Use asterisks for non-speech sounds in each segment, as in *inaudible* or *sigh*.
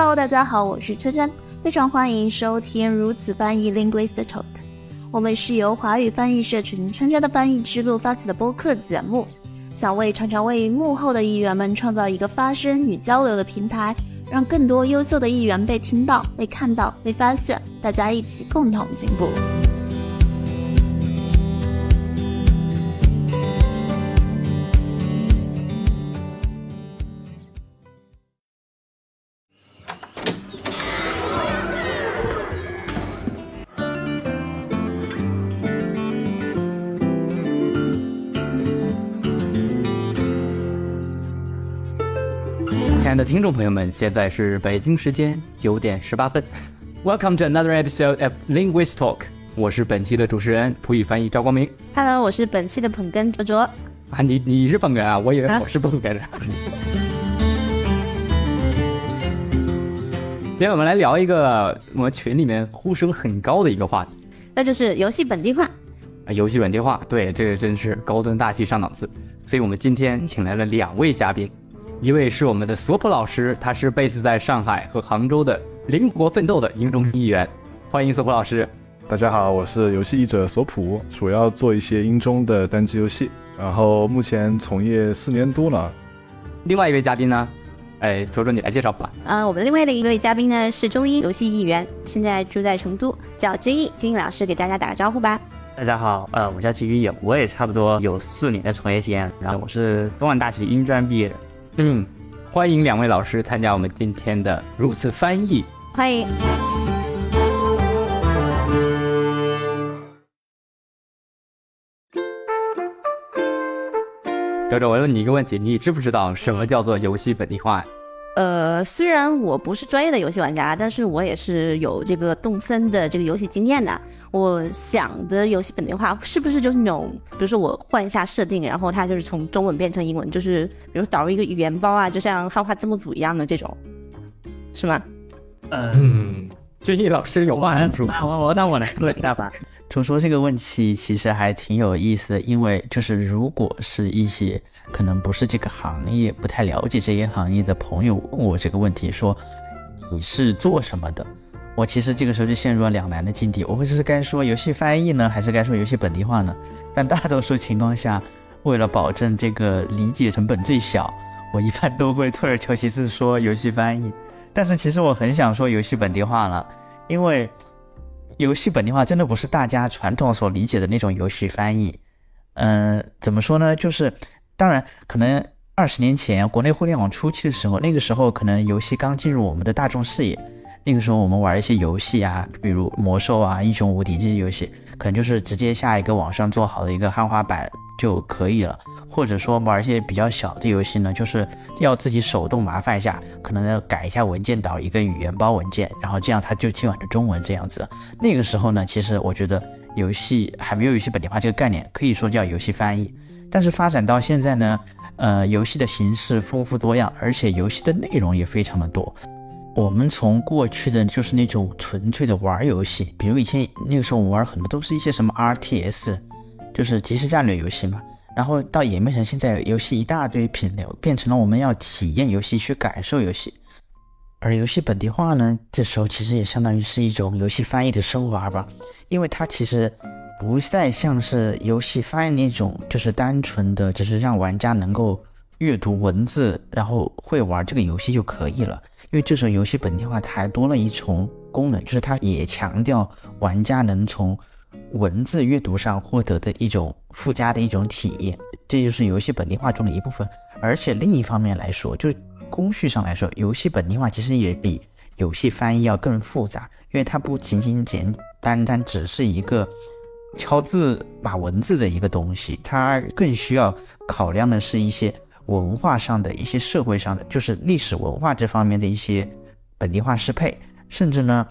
Hello，大家好，我是春春，非常欢迎收听如此翻译 Linguist Talk。我们是由华语翻译社群春春的翻译之路发起的播客节目，想为常常为幕后的译员们创造一个发声与交流的平台，让更多优秀的译员被听到、被看到、被发现，大家一起共同进步。的听众朋友们，现在是北京时间九点十八分。Welcome to another episode of Linguist Talk。我是本期的主持人，普语翻译赵光明。Hello，我是本期的捧哏卓卓。啊，你你是捧哏啊？我以为啊我是本人。今天我们来聊一个我们群里面呼声很高的一个话题那就是游戏本地化。啊，游戏本地化。对，这个真是高端大气上档次。所以我们今天请来了两位嘉宾，一位是我们的索普老师，他是 base 在上海和杭州的灵活奋斗的英中译员，欢迎索普老师。大家好，我是游戏译者索普，主要做一些英中的单机游戏，然后目前从业四年多了。另外一位嘉宾呢，哎，卓卓你来介绍吧。啊、我们另外的一位嘉宾呢是中英游戏译员，现在住在成都，叫君毅。君毅老师给大家打个招呼吧。大家好，呃，我叫金宇颖，我也差不多有四年的从业经验，然后我是东莞大学英专毕业的。嗯，欢迎两位老师参加我们今天的如此翻译。欢迎。周周，我问你一个问题，你知不知道什么叫做游戏本地化？呃，虽然我不是专业的游戏玩家，但是我也是有这个动森的这个游戏经验的。我想的游戏本地化是不是就是那种，比如说我换一下设定，然后它就是从中文变成英文，就是比如导入一个语言包啊，就像汉化字幕组一样的这种，是吗？呃，嗯，俊逸老师有话要说。那我我那我来问一下吧。就说这个问题其实还挺有意思的，因为就是如果是一些可能不是这个行业、不太了解这些行业的朋友问我这个问题，说你是做什么的？我其实这个时候就陷入了两难的境地，我会是该说游戏翻译呢，还是该说游戏本地化呢？但大多数情况下，为了保证这个理解成本最小，我一般都会退而求其次说游戏翻译。但是其实我很想说游戏本地化了，因为游戏本地化真的不是大家传统所理解的那种游戏翻译。嗯、怎么说呢？就是当然，可能二十年前国内互联网初期的时候，那个时候可能游戏刚进入我们的大众视野。那个时候我们玩一些游戏啊，比如魔兽啊、英雄无敌这些游戏，可能就是直接下一个网上做好的一个汉化版就可以了。或者说玩一些比较小的游戏呢，就是要自己手动麻烦一下，可能要改一下文件导一个语言包文件，然后这样它就切换成中文这样子。那个时候呢，其实我觉得游戏还没有游戏本地化这个概念，可以说叫游戏翻译。但是发展到现在呢，呃，游戏的形式丰富多样，而且游戏的内容也非常的多。我们从过去的就是那种纯粹的玩游戏，比如以前那个时候我们玩很多都是一些什么 RTS，就是即时战略游戏嘛。然后到演变成现在游戏一大堆品类，变成了我们要体验游戏，去感受游戏。而游戏本地化呢，这时候其实也相当于是一种游戏翻译的升华吧，因为它其实不再像是游戏翻译那种，就是单纯的只是让玩家能够阅读文字，然后会玩这个游戏就可以了。因为这种游戏本地化，它还多了一重功能，就是它也强调玩家能从文字阅读上获得的一种附加的一种体验，这就是游戏本地化中的一部分。而且另一方面来说，就是工序上来说，游戏本地化其实也比游戏翻译要更复杂，因为它不仅仅简单单只是一个敲字把文字的一个东西，它更需要考量的是一些文化上的一些社会上的，就是历史文化这方面的一些本地化适配，甚至呢，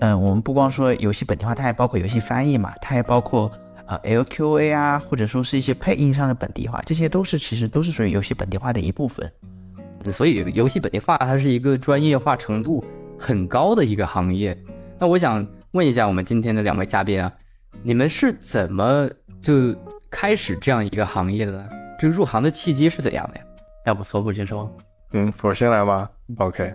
嗯、我们不光说游戏本地化，它还包括游戏翻译嘛，它还包括呃 LQA 啊，或者说是一些配音上的本地化，这些都是其实都是属于游戏本地化的一部分。所以游戏本地化它是一个专业化程度很高的一个行业。那我想问一下我们今天的两位嘉宾啊，你们是怎么就开始这样一个行业的呢？这个入行的契机是怎样的呀？要不索普先说，嗯，我先来吧。OK，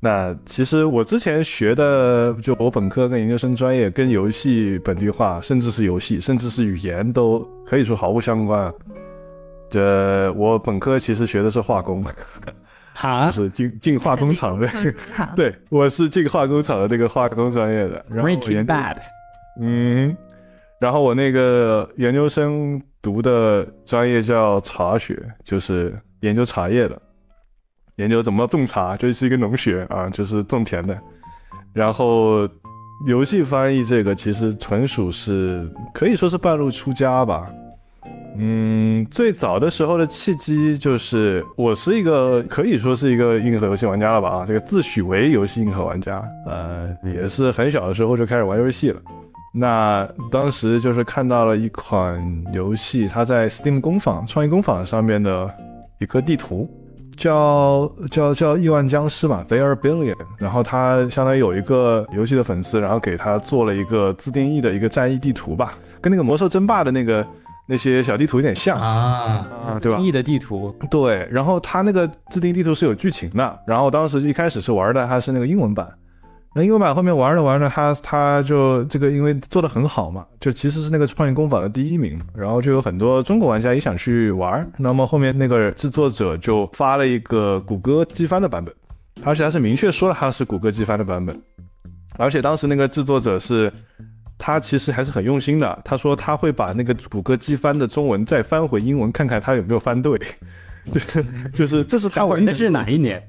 那其实我之前学的，就我本科跟研究生专业，跟游戏本地化，甚至是游戏，甚至是语言，都可以说毫不相关。这我本科其实学的是化工，哈就是进进化工厂的。*laughs* 对，我是进化工厂的那个化工专业的。然后我研究 Bad，嗯，然后我那个研究生读的专业叫茶学，就是研究茶叶的，研究怎么种茶，就是一个农学啊，就是种田的。然后游戏翻译这个其实纯属是可以说是半路出家吧。嗯，最早的时候的契机就是我是一个可以说是一个硬核游戏玩家了吧啊，这个自诩为游戏硬核玩家，呃，也是很小的时候就开始玩游戏了。那当时就是看到了一款游戏，它在 Steam 工坊、创意工坊上面的一个地图，叫叫叫亿万僵尸嘛，There Billion。然后它相当于有一个游戏的粉丝，然后给他做了一个自定义的一个战役地图吧，跟那个魔兽争霸的那个那些小地图有点像啊啊，对吧？异的地图，对，然后它那个自定义地图是有剧情的，然后当时一开始是玩的它是那个英文版，那英文版后面玩着玩着，它它就这个因为做的很好嘛，就其实是那个创意工坊的第一名，然后就有很多中国玩家也想去玩，那么后面那个制作者就发了一个谷歌机翻的版本，而且他是明确说了它是谷歌机翻的版本，而且当时那个制作者是。他其实还是很用心的。他说他会把那个谷歌机翻的中文再翻回英文，看看他有没有翻对。对 *laughs* 就是这是他玩的是哪一年？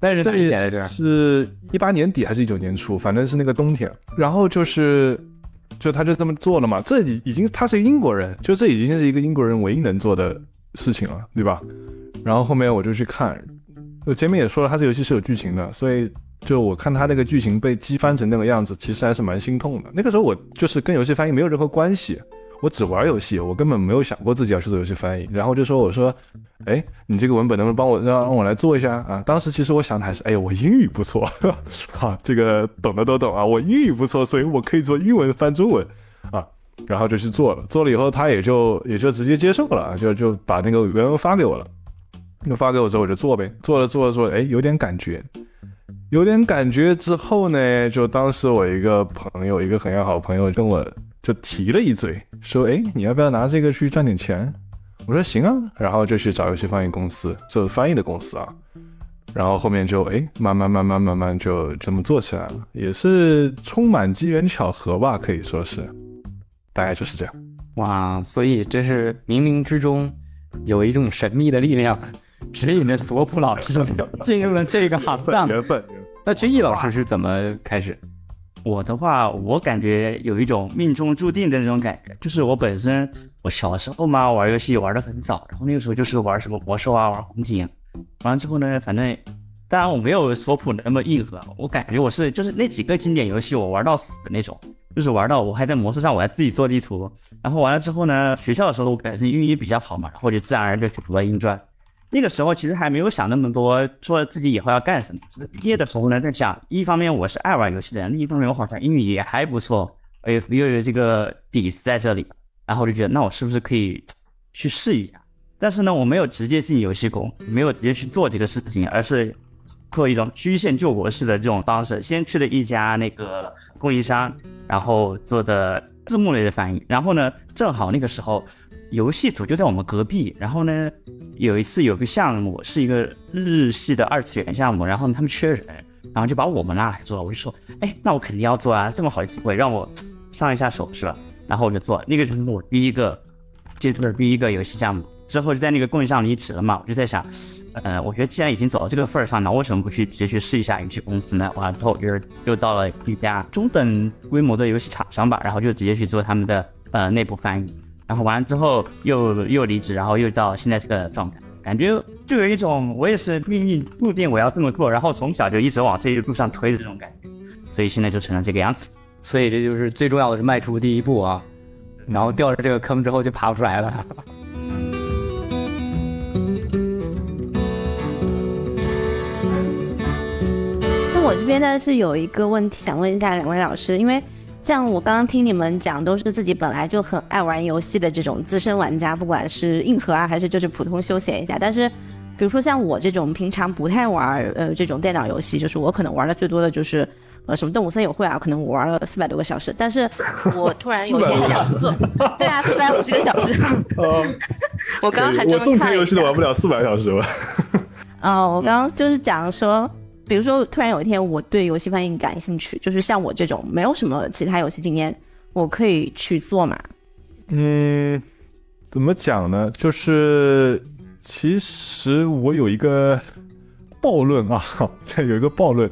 那是哪一年来着？是一八年底还是一九年初？反正是那个冬天。然后就是，就他就这么做了嘛。这已已经他是英国人，就这已经是一个英国人唯一能做的事情了，对吧？然后后面我就去看，我前面也说了，他这游戏是有剧情的，所以就我看他那个剧情被击翻成那个样子，其实还是蛮心痛的。那个时候我就是跟游戏翻译没有任何关系，我只玩游戏，我根本没有想过自己要去做游戏翻译。然后就说我说，哎，你这个文本能不能帮我让让我来做一下啊？当时其实我想的还是，哎，我英语不错，*laughs* 哈，这个懂的都懂啊，我英语不错，所以我可以做英文翻中文啊。然后就去做了，做了以后他也就也就直接接受了啊，就就把那个原文发给我了。那发给我之后我就做呗，做了做了做了，哎，有点感觉，有点感觉之后呢，就当时我一个朋友，一个很要好的朋友跟我就提了一嘴，说，哎，你要不要拿这个去赚点钱？我说行啊，然后就去找游戏翻译公司，做翻译的公司啊。然后后面就哎，慢慢慢慢慢慢就这么做起来了，也是充满机缘巧合吧，可以说是，大概就是这样。哇，所以这是冥冥之中有一种神秘的力量，指引着索普老师进入了这个行当。缘分。那君毅老师是怎么开始？我的话，我感觉有一种命中注定的那种感觉，就是我本身我小时候嘛玩游戏玩的很早，然后那个时候就是玩什么魔兽啊，玩红警，完了之后呢，反正当然我没有索普那么硬核，我感觉我是就是那几个经典游戏我玩到死的那种，就是玩到我还在魔兽上我还自己做地图，然后完了之后呢，学校的时候我本身英语比较好嘛，然后就自然而然就去读了英专。那个时候其实还没有想那么多，说自己以后要干什么。毕业的时候呢，在想，一方面我是爱玩游戏的人，另一方面我好像英语也还不错，哎，又有这个底子在这里，然后我就觉得，那我是不是可以去试一下？但是呢，我没有直接进游戏工，没有直接去做这个事情，而是做一种曲线救国式的这种方式，先去了一家那个供应商，然后做的字幕类的翻译，然后呢，正好那个时候。游戏组就在我们隔壁，然后呢，有一次有个项目是一个日系的二次元项目，然后他们缺人，然后就把我们拉来做，我就说，哎，那我肯定要做啊，这么好的机会让我上一下手是吧？然后我就做，那个就是我第一个接触的第一个游戏项目，之后就在那个供应商离职了嘛，我就在想，呃，我觉得既然已经走到这个份儿上，那为什么不去直接去试一下游戏公司呢？完了之后就是又到了一家中等规模的游戏厂商吧，然后就直接去做他们的呃内部翻译。然后完了之后又又离职，然后又到现在这个状态，感觉就有一种我也是命运注定我要这么做，然后从小就一直往这一路上推的这种感觉，所以现在就成了这个样子。所以这就是最重要的是迈出第一步啊，然后掉了这个坑之后就爬不出来了。那我这边呢是有一个问题想问一下两位老师，因为。像我刚刚听你们讲，都是自己本来就很爱玩游戏的这种资深玩家，不管是硬核啊，还是就是普通休闲一下。但是比如说像我这种平常不太玩呃这种电脑游戏，就是我可能玩的最多的就是呃什么动物森友会啊，可能我玩了四百多个小时。但是我突然有一天想做，对啊，四百五十个小时。*laughs* 我刚刚还我种专门看了一下田游戏都玩不了四百小时吧？哦，我刚刚就是讲说，比如说突然有一天我对游戏翻译感兴趣，就是像我这种没有什么其他游戏经验，我可以去做嘛。嗯，怎么讲呢？就是其实我有一个暴论啊，*laughs* 这有一个暴论，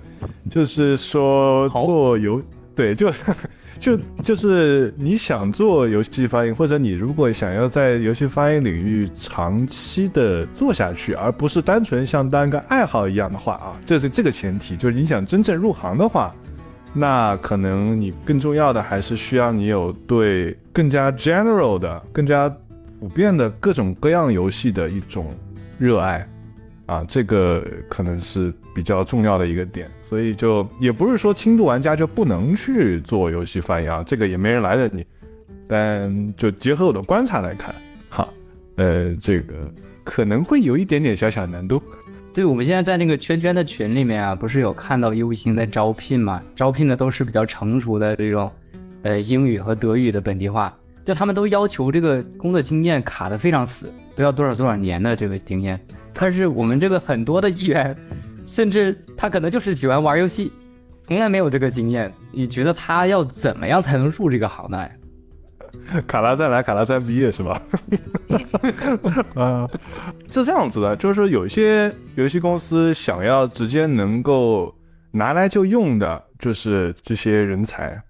就是说做游对就。就就是你想做游戏翻译，或者你如果想要在游戏翻译领域长期的做下去，而不是单纯像当个爱好一样的话啊，这是这个前提。就是你想真正入行的话，那可能你更重要的还是需要你有对更加 general 的、更加普遍的各种各样游戏的一种热爱啊，这个可能是比较重要的一个点。所以就也不是说轻度玩家就不能去做游戏翻译啊，这个也没人来着你。但就结合我的观察来看，哈，呃，这个可能会有一点点小小难度。对，我们现在在那个圈圈的群里面啊，不是有看到优星在招聘嘛？招聘的都是比较成熟的这种，呃，英语和德语的本地化，就他们都要求这个工作经验卡的非常死，都要多少多少年的这个经验。但是我们这个很多的议员，甚至他可能就是喜欢玩游戏，从来没有这个经验。你觉得他要怎么样才能入这个行呢？卡拉再来，卡拉再毕业是吧？*laughs* 啊，是这样子的，就是说有一些游戏公司想要直接能够拿来就用的，就是这些人才，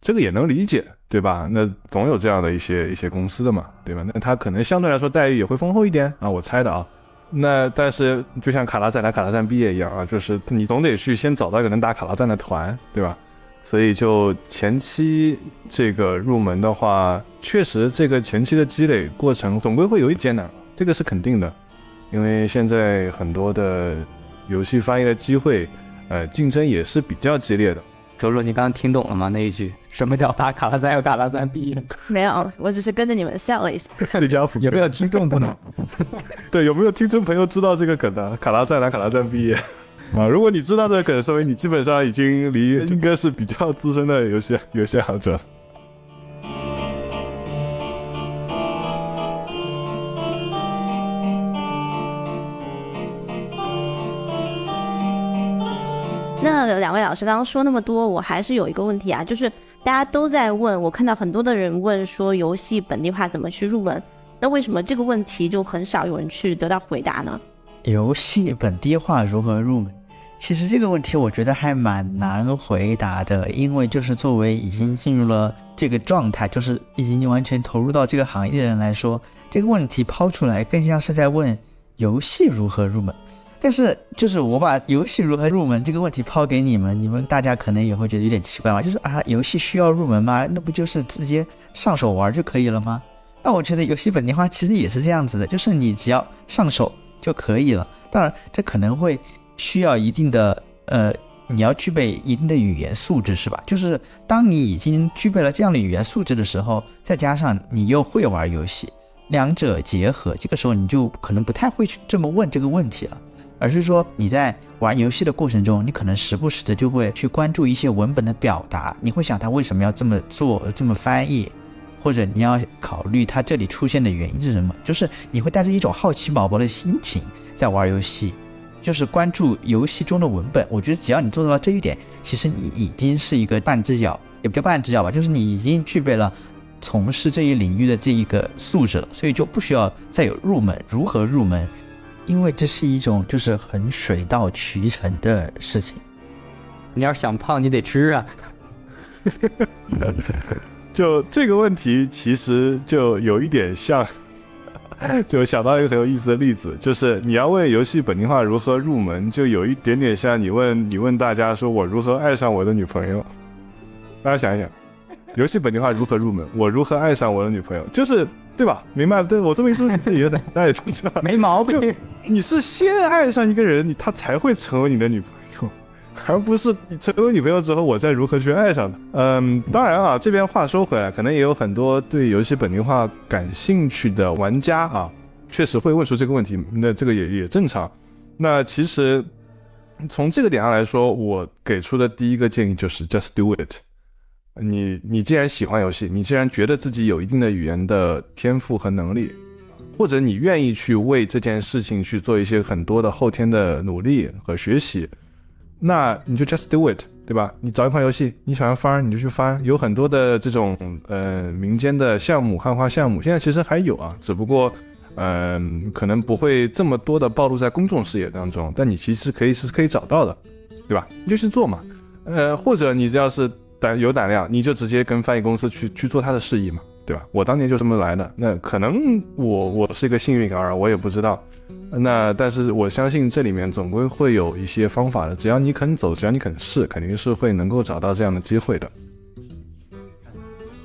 这个也能理解，对吧？那总有这样的一些一些公司的嘛，对吧？那他可能相对来说待遇也会丰厚一点啊，我猜的啊。那但是就像卡拉赞来卡拉赞毕业一样啊，就是你总得去先找到一个能打卡拉赞的团，对吧？所以就前期这个入门的话，确实这个前期的积累过程总归会有一艰难，这个是肯定的，因为现在很多的游戏翻译的机会，呃，竞争也是比较激烈的。周周，你刚刚听懂了吗？那一句什么叫打卡拉赞有卡拉赞毕业？没有，我只是跟着你们笑了一下。李家福有没有听众不能？*laughs* 对，有没有听众朋友知道这个梗的？卡拉赞来卡拉赞毕业 *laughs* 啊！如果你知道这个梗，说明你基本上已经离应该是比较资深的游戏游戏爱好者了。两位老师刚刚说那么多，我还是有一个问题啊，就是大家都在问，我看到很多的人问说游戏本地化怎么去入门，那为什么这个问题就很少有人去得到回答呢？游戏本地化如何入门？其实这个问题我觉得还蛮难回答的，因为就是作为已经进入了这个状态，就是已经完全投入到这个行业的人来说，这个问题抛出来更像是在问游戏如何入门。但是就是我把游戏如何入门这个问题抛给你们，你们大家可能也会觉得有点奇怪嘛，就是啊，游戏需要入门吗？那不就是直接上手玩就可以了吗？那我觉得游戏本地化其实也是这样子的，就是你只要上手就可以了。当然，这可能会需要一定的呃，你要具备一定的语言素质，是吧？就是当你已经具备了这样的语言素质的时候，再加上你又会玩游戏，两者结合，这个时候你就可能不太会去这么问这个问题了。而是说你在玩游戏的过程中，你可能时不时的就会去关注一些文本的表达，你会想他为什么要这么做，这么翻译，或者你要考虑他这里出现的原因是什么，就是你会带着一种好奇宝宝的心情在玩游戏，就是关注游戏中的文本。我觉得只要你做到了这一点，其实你已经是一个半只脚，也不叫半只脚吧，就是你已经具备了从事这一领域的这一个素质了，所以就不需要再有入门，如何入门？因为这是一种就是很水到渠成的事情。你要是想胖，你得吃啊。*laughs* 就这个问题，其实就有一点像，*laughs* 就想到一个很有意思的例子，就是你要问游戏本地化如何入门，就有一点点像你问你问大家说我如何爱上我的女朋友。大家想一想，游戏本地化如何入门？我如何爱上我的女朋友？就是对吧？明白了？对我这么一说，你觉得大家也知道，没毛病。你是先爱上一个人，你他才会成为你的女朋友，而不是你成为女朋友之后，我再如何去爱上她。嗯，当然啊，这边话说回来，可能也有很多对游戏本地化感兴趣的玩家啊，确实会问出这个问题，那这个也也正常。那其实从这个点上来说，我给出的第一个建议就是 just do it。你你既然喜欢游戏，你既然觉得自己有一定的语言的天赋和能力，或者你愿意去为这件事情去做一些很多的后天的努力和学习，那你就 just do it，对吧？你找一款游戏，你喜欢翻，你就去翻，有很多的这种呃民间的项目、汉化项目，现在其实还有啊，只不过嗯、可能不会这么多的暴露在公众视野当中，但你其实可以是可以找到的，对吧？你就去做嘛，呃，或者你要是胆有胆量，你就直接跟翻译公司去去做他的事宜嘛，对吧？我当年就这么来的。那可能我我是一个幸运儿，我也不知道。那但是我相信这里面总归会有一些方法的，只要你肯走，只要你肯试，肯定是会能够找到这样的机会的。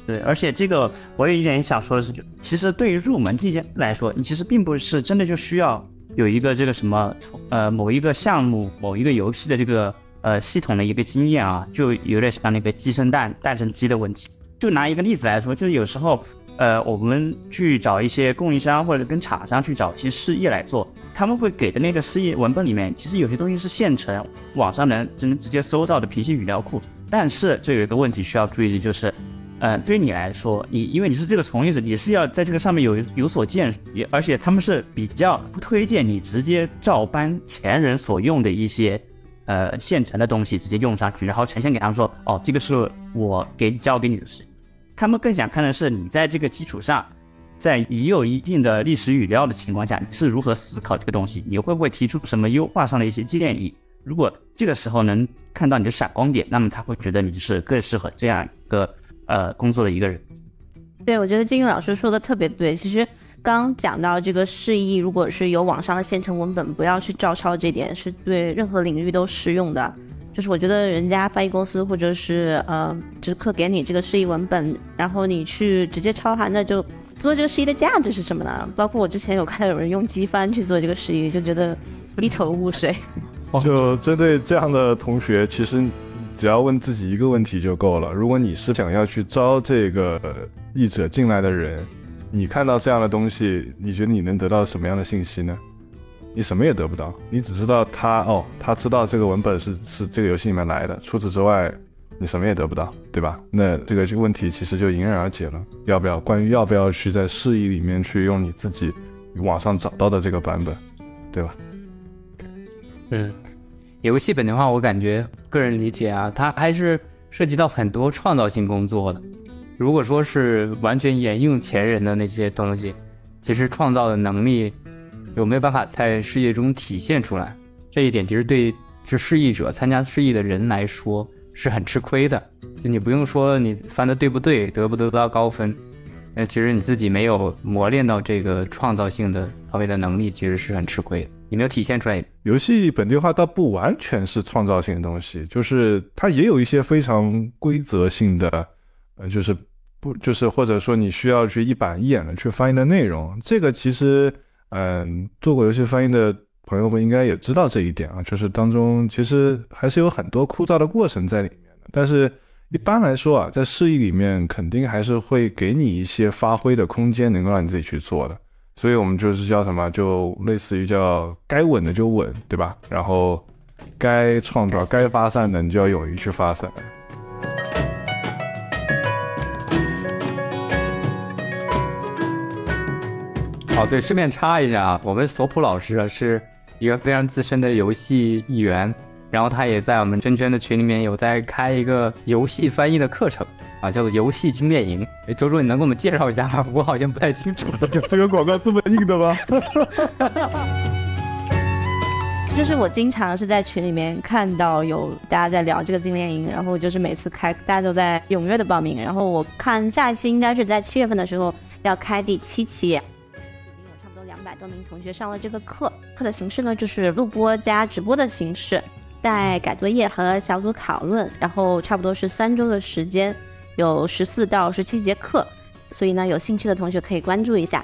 对，而且这个我有一点想说的是，就其实对于入门这些来说，你其实并不是真的就需要有一个这个什么呃某一个项目、某一个游戏的这个呃系统的一个经验啊，就有点像那个鸡生蛋，蛋生鸡的问题。就拿一个例子来说，就是有时候呃我们去找一些供应商或者跟厂商去找一些事业来做，他们会给的那个事业文本里面，其实有些东西是现成网上能只能直接搜到的平行语料库。但是这有一个问题需要注意的就是。呃，对你来说，你因为你是这个从业者，你是要在这个上面有有所建树，也而且他们是比较不推荐你直接照搬前人所用的一些呃现成的东西直接用上去，然后呈现给他们说，哦，这个是我给教给你的事。他们更想看的是你在这个基础上，在已有一定的历史语料的情况下，你是如何思考这个东西，你会不会提出什么优化上的一些建议？如果这个时候能看到你的闪光点，那么他会觉得你是更适合这样一个。呃，工作的一个人，对，我觉得金英老师说的特别对。其实刚讲到这个释义，如果是有网上的现成文本，不要去照抄，这点是对任何领域都适用的。就是我觉得人家翻译公司或者是呃直客给你这个释义文本，然后你去直接抄它，那就做这个释义的价值是什么呢？*laughs* 包括我之前有看到有人用机翻去做这个释义，就觉得一头雾水。*laughs* 就针对这样的同学，其实。只要问自己一个问题就够了。如果你是想要去招这个译者进来的人，你看到这样的东西，你觉得你能得到什么样的信息呢？你什么也得不到，你只知道他哦，他知道这个文本是是这个游戏里面来的。除此之外，你什么也得不到，对吧？那这个问题其实就迎刃而解了。要不要关于要不要去在释义里面去用你自己网上找到的这个版本，对吧？嗯。游戏本的话，我感觉个人理解啊，它还是涉及到很多创造性工作的。如果说是完全沿用前人的那些东西，其实创造的能力有没有办法在事业中体现出来？这一点其实对是示意者参加示意的人来说是很吃亏的。就你不用说你翻的对不对，得不得到高分，那其实你自己没有磨练到这个创造性的方面的能力，其实是很吃亏的。你没有体现出来。游戏本地化倒不完全是创造性的东西，就是它也有一些非常规则性的，呃，就是不就是或者说你需要去一板一眼的去翻译的内容。这个其实，嗯，做过游戏翻译的朋友们应该也知道这一点啊，就是当中其实还是有很多枯燥的过程在里面的。但是一般来说啊，在示意里面肯定还是会给你一些发挥的空间，能够让你自己去做的。所以我们就是叫什么，就类似于叫该稳的就稳，对吧？然后该创造、该发散的，你就要勇于去发散。好，对，顺便插一下啊，我们索普老师啊是一个非常资深的游戏译员。然后他也在我们圈圈的群里面有在开一个游戏翻译的课程啊，叫做游戏精炼营。哎，周周，你能给我们介绍一下吗？我好像不太清楚。*laughs* 这个广告这么硬的吗？*laughs* 就是我经常是在群里面看到有大家在聊这个精炼营，然后就是每次开，大家都在踊跃的报名。然后我看下一期应该是在七月份的时候要开第七期，百多名同学上了这个课。课的形式呢，就是录播加直播的形式。带改作业和小组讨论，然后差不多是三周的时间，有十四到十七节课，所以呢，有兴趣的同学可以关注一下。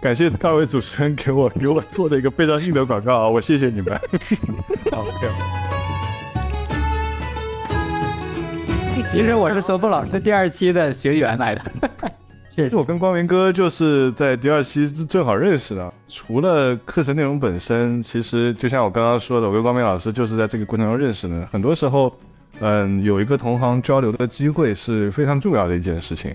感谢各位主持人给我给我做的一个非常硬的广告啊，我谢谢你们。*laughs* OK。其实我是索布老师第二期的学员来的。其实我跟光明哥就是在第二期正好认识的。除了课程内容本身，其实就像我刚刚说的，我跟光明老师就是在这个过程中认识的。很多时候，嗯，有一个同行交流的机会是非常重要的一件事情。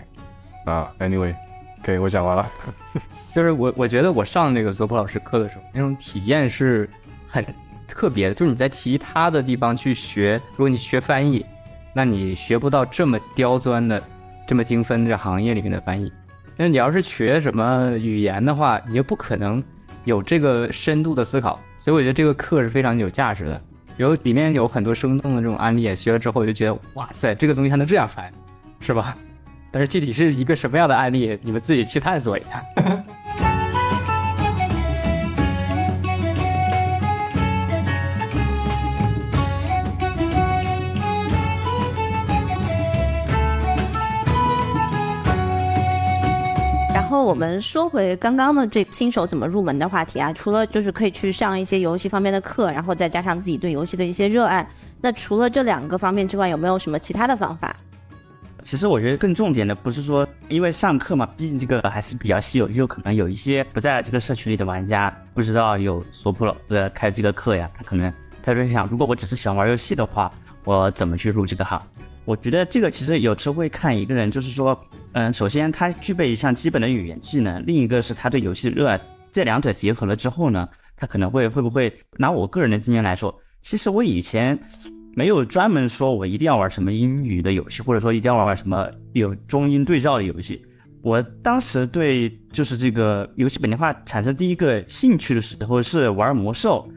啊，Anyway，OK，我讲完了。*laughs* 就是我我觉得我上那个泽普老师课的时候，那种体验是很特别的。就是你在其他的地方去学，如果你学翻译，那你学不到这么刁钻的、这么精分的行业里面的翻译。但是你要是学什么语言的话，你就不可能有这个深度的思考。所以我觉得这个课是非常有价值的。有里面有很多生动的这种案例，学了之后我就觉得，哇塞，这个东西还能这样翻，是吧？但是具体是一个什么样的案例，你们自己去探索一下。*laughs* 我们说回刚刚的这新手怎么入门的话题啊，除了就是可以去上一些游戏方面的课，然后再加上自己对游戏的一些热爱，那除了这两个方面之外，有没有什么其他的方法？其实我觉得更重点的不是说，因为上课嘛，毕竟这个还是比较稀有，就可能有一些不在这个社群里的玩家不知道有索普老师开这个课呀，他可能他就想，如果我只是喜欢玩游戏的话，我怎么去入这个行？我觉得这个其实有时候会看一个人，就是说，嗯，首先他具备一项基本的语言技能，另一个是他对游戏热爱，这两者结合了之后呢，他可能会会不会拿我个人的经验来说，其实我以前。没有专门说我一定要玩什么英语的游戏，或者说一定要玩什么有中英对照的游戏。我当时对就是这个游戏本地化产生第一个兴趣的时候是玩魔兽，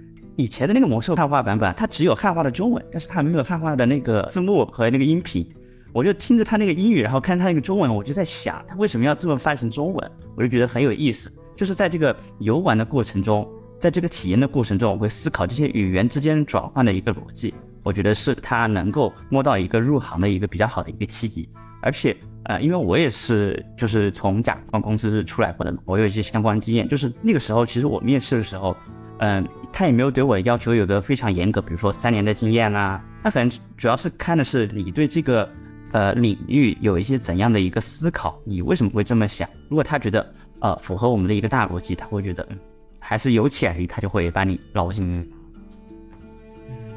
以前的那个魔兽汉化版本，它只有汉化的中文，但是它没有汉化的那个字幕和那个音频。我就听着它那个英语，然后看它那个中文，我就在想，它为什么要这么翻成中文？我就觉得很有意思。就是在这个游玩的过程中，在这个体验的过程中，我会思考这些语言之间转换的一个逻辑。我觉得是他能够摸到一个入行的一个比较好的一个契机，而且呃，因为我也是就是从甲方公司出来过的，我有一些相关经验。就是那个时候，其实我面试的时候，嗯，他也没有对我要求有个非常严格，比如说三年的经验啦，他可能主要是看的是你对这个呃领域有一些怎样的一个思考，你为什么会这么想？如果他觉得呃符合我们的一个大逻辑，他会觉得嗯还是有潜力，他就会把你捞进。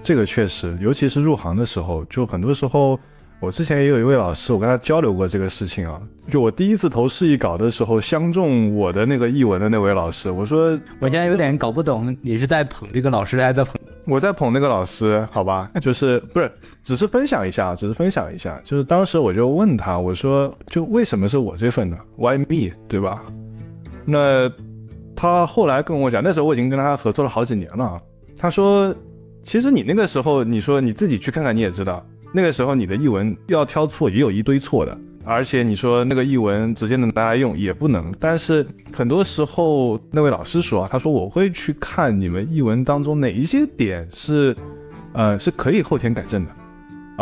这个确实，尤其是入行的时候，就很多时候，我之前也有一位老师，我跟他交流过这个事情啊。就我第一次投示意稿的时候，相中我的那个译文的那位老师，我说我现在有点搞不懂，你是在捧这个老师，还是在捧？我在捧那个老师，好吧？就是不是，只是分享一下，只是分享一下。就是当时我就问他，我说就为什么是我这份呢？Why me？对吧？那他后来跟我讲，那时候我已经跟他合作了好几年了，他说。其实你那个时候，你说你自己去看看，你也知道，那个时候你的译文要挑错也有一堆错的，而且你说那个译文直接能拿来用也不能。但是很多时候，那位老师说啊，他说我会去看你们译文当中哪一些点是，呃，是可以后天改正的，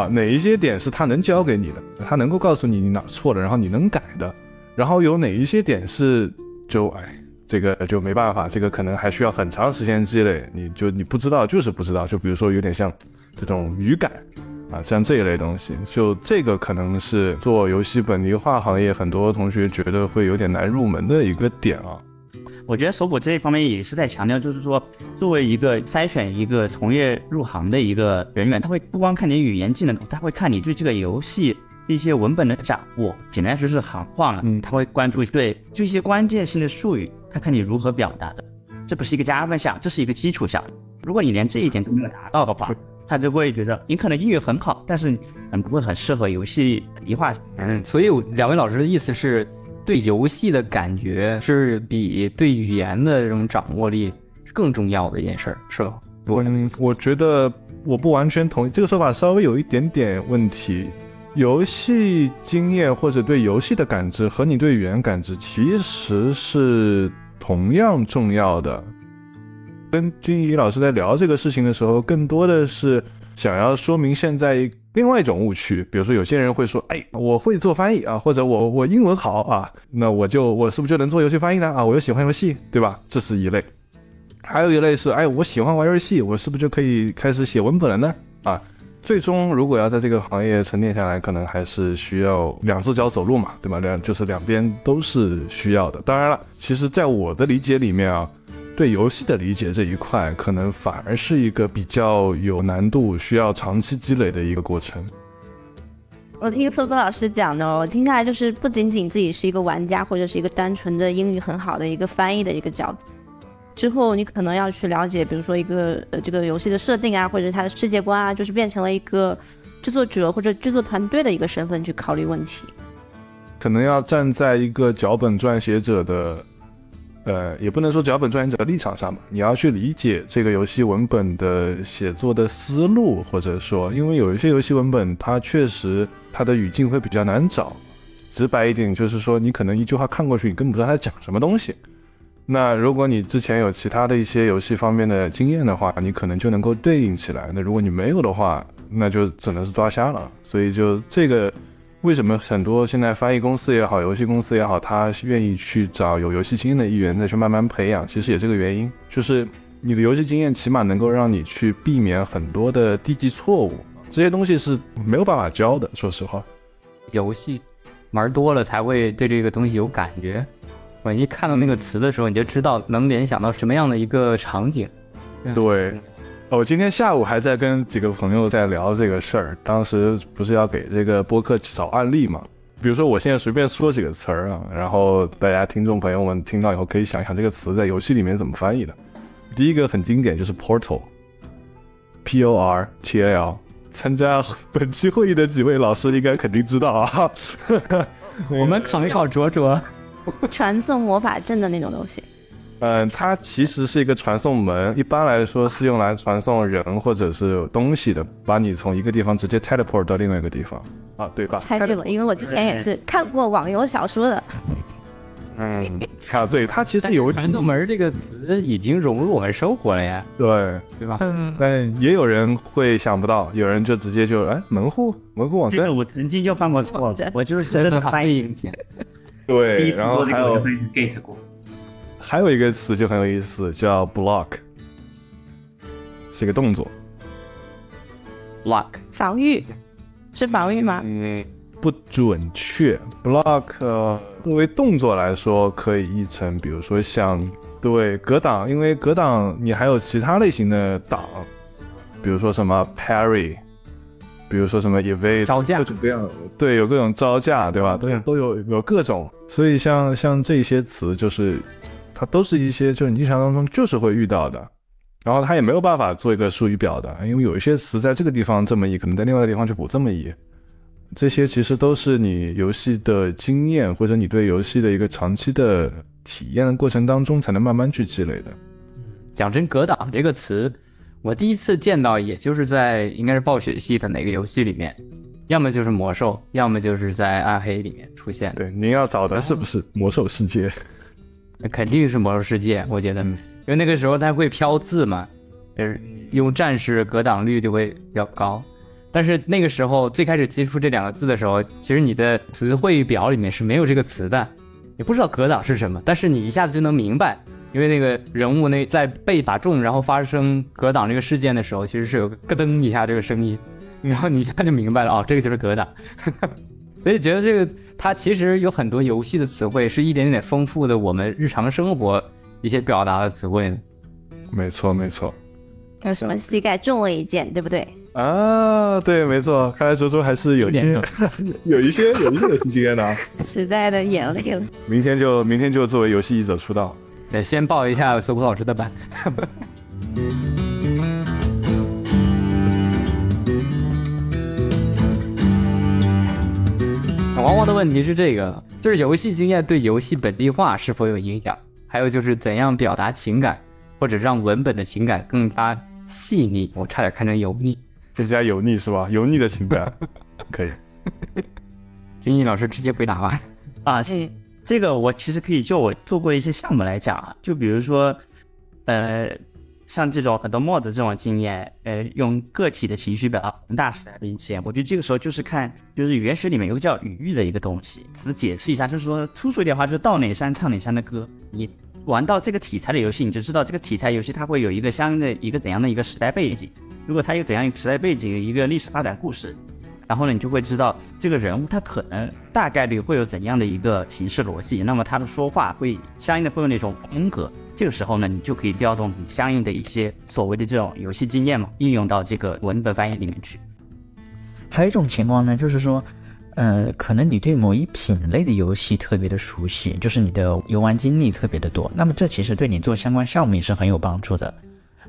啊，哪一些点是他能教给你的，他能够告诉你你哪错了，然后你能改的，然后有哪一些点是就哎。这个就没办法，这个可能还需要很长时间积累。你就你不知道，就是不知道。就比如说有点像这种语感啊，像这一类东西，就这个可能是做游戏本地化行业很多同学觉得会有点难入门的一个点啊。我觉得首普这一方面也是在强调，就是说作为一个筛选一个从业入行的一个人员，他会不光看你语言技能，他会看你对这个游戏。一些文本的掌握，简单说是行话了。嗯，他会关注对就一些关键性的术语，他看你如何表达的。这不是一个加分项，这是一个基础项。如果你连这一点都没有达到的话，他就会觉得你可能英语很好，但是嗯不会很适合游戏一化。嗯，所以两位老师的意思是对游戏的感觉是比对语言的这种掌握力更重要的一件事儿，是吧？我我觉得我不完全同意这个说法，稍微有一点点问题。游戏经验或者对游戏的感知和你对语言感知其实是同样重要的。跟君怡老师在聊这个事情的时候，更多的是想要说明现在另外一种误区。比如说，有些人会说：“哎，我会做翻译啊，或者我我英文好啊，那我就我是不是就能做游戏翻译呢？啊，我又喜欢游戏，对吧？”这是一类。还有一类是：“哎，我喜欢玩游戏，我是不是就可以开始写文本了呢？”啊。最终如果要在这个行业沉淀下来，可能还是需要两只脚走路嘛，对吧？两就是两边都是需要的。当然了，其实在我的理解里面啊，对游戏的理解这一块，可能反而是一个比较有难度、需要长期积累的一个过程。我听苏波老师讲的，我听下来就是不仅仅自己是一个玩家，或者是一个单纯的英语很好的一个翻译的一个角度。之后你可能要去了解，比如说一个呃这个游戏的设定啊，或者是它的世界观啊，就是变成了一个制作者或者制作团队的一个身份去考虑问题。可能要站在一个脚本撰写者的，呃，也不能说脚本撰写者的立场上吧，你要去理解这个游戏文本的写作的思路，或者说，因为有一些游戏文本它确实它的语境会比较难找。直白一点就是说，你可能一句话看过去，你根本不知道它讲什么东西。那如果你之前有其他的一些游戏方面的经验的话，你可能就能够对应起来。那如果你没有的话，那就只能是抓瞎了。所以就这个，为什么很多现在翻译公司也好，游戏公司也好，他愿意去找有游戏经验的艺员再去慢慢培养，其实也这个原因，就是你的游戏经验起码能够让你去避免很多的低级错误。这些东西是没有办法教的，说实话。游戏玩多了才会对这个东西有感觉。我一看到那个词的时候，你就知道能联想到什么样的一个场景。对，我今天下午还在跟几个朋友在聊这个事儿。当时不是要给这个播客找案例嘛？比如说我现在随便说几个词儿啊，然后大家听众朋友们听到以后可以想一想这个词在游戏里面怎么翻译的。第一个很经典就是 portal，p o r t a l。参加本期会议的几位老师应该肯定知道啊。*laughs* 我们考一考卓卓。传送魔法阵的那种东西，嗯，它其实是一个传送门，一般来说是用来传送人或者是东西的，把你从一个地方直接 teleport 到另外一个地方啊，对吧？猜对了，因为我之前也是看过网游小说的。嗯，啊，对，它其实有传送门这个词已经融入我们生活了呀，对对吧？嗯但也有人会想不到，有人就直接就哎门户门户网站，我曾经就犯过错，我就是真的翻译。对，然后还有 get 过，还有一个词就很有意思，叫 block，是一个动作，block 防御是防御吗？嗯，不准确，block 作为动作来说，可以译成，比如说像对格挡，因为格挡你还有其他类型的挡，比如说什么 parry。比如说什么 evade 招架，各种各样，对，有各种招架，对吧？都都有有各种，所以像像这些词，就是它都是一些就是你日常当中就是会遇到的，然后它也没有办法做一个术语表的，因为有一些词在这个地方这么译，可能在另外一个地方就不这么译。这些其实都是你游戏的经验或者你对游戏的一个长期的体验的过程当中才能慢慢去积累的。讲真，格挡这个词。我第一次见到，也就是在应该是暴雪系的哪个游戏里面，要么就是魔兽，要么就是在暗黑里面出现。对，您要找的是不是魔兽世界？那肯定是魔兽世界，我觉得，因为那个时候它会飘字嘛，就是，用战士格挡率就会比较高。但是那个时候最开始接触这两个字的时候，其实你的词汇表里面是没有这个词的，也不知道格挡是什么，但是你一下子就能明白。因为那个人物那在被打中，然后发生格挡这个事件的时候，其实是有个咯噔一下这个声音，然后你一下就明白了哦，这个就是格挡。所以觉得这个它其实有很多游戏的词汇是一点点丰富的我们日常生活一些表达的词汇。没错没错。有什么膝盖中了一件，对不对？啊，对，没错。看来卓卓还是有点 *laughs* 有一些有一些游戏经验的。时代的眼泪了。明天就明天就作为游戏译者出道。得先报一下搜狐老师的班。王王的问题是这个，就是游戏经验对游戏本地化是否有影响？还有就是怎样表达情感，或者让文本的情感更加细腻？我差点看成油腻，更加油腻是吧？油腻的情感 *laughs* 可以。金毅老师直接回答吧。啊，嗯。这个我其实可以就我做过的一些项目来讲啊，就比如说，呃，像这种很多帽子这种经验，呃，用个体的情绪表达宏大时代的一些，我觉得这个时候就是看，就是原始里面有个叫语域的一个东西，只解释一下，就是说粗俗一点话，就是到哪山唱哪山的歌。你玩到这个题材的游戏，你就知道这个题材游戏它会有一个相应的一个怎样的一个时代背景，如果它有怎样一个时代背景、一个历史发展故事，然后呢，你就会知道这个人物他可能大概率会有怎样的一个形式逻辑，那么他的说话会相应的会有那种风格。这个时候呢，你就可以调动你相应的一些所谓的这种游戏经验嘛，应用到这个文本翻译里面去。还有一种情况呢，就是说，呃，可能你对某一品类的游戏特别的熟悉，就是你的游玩经历特别的多，那么这其实对你做相关项目也是很有帮助的。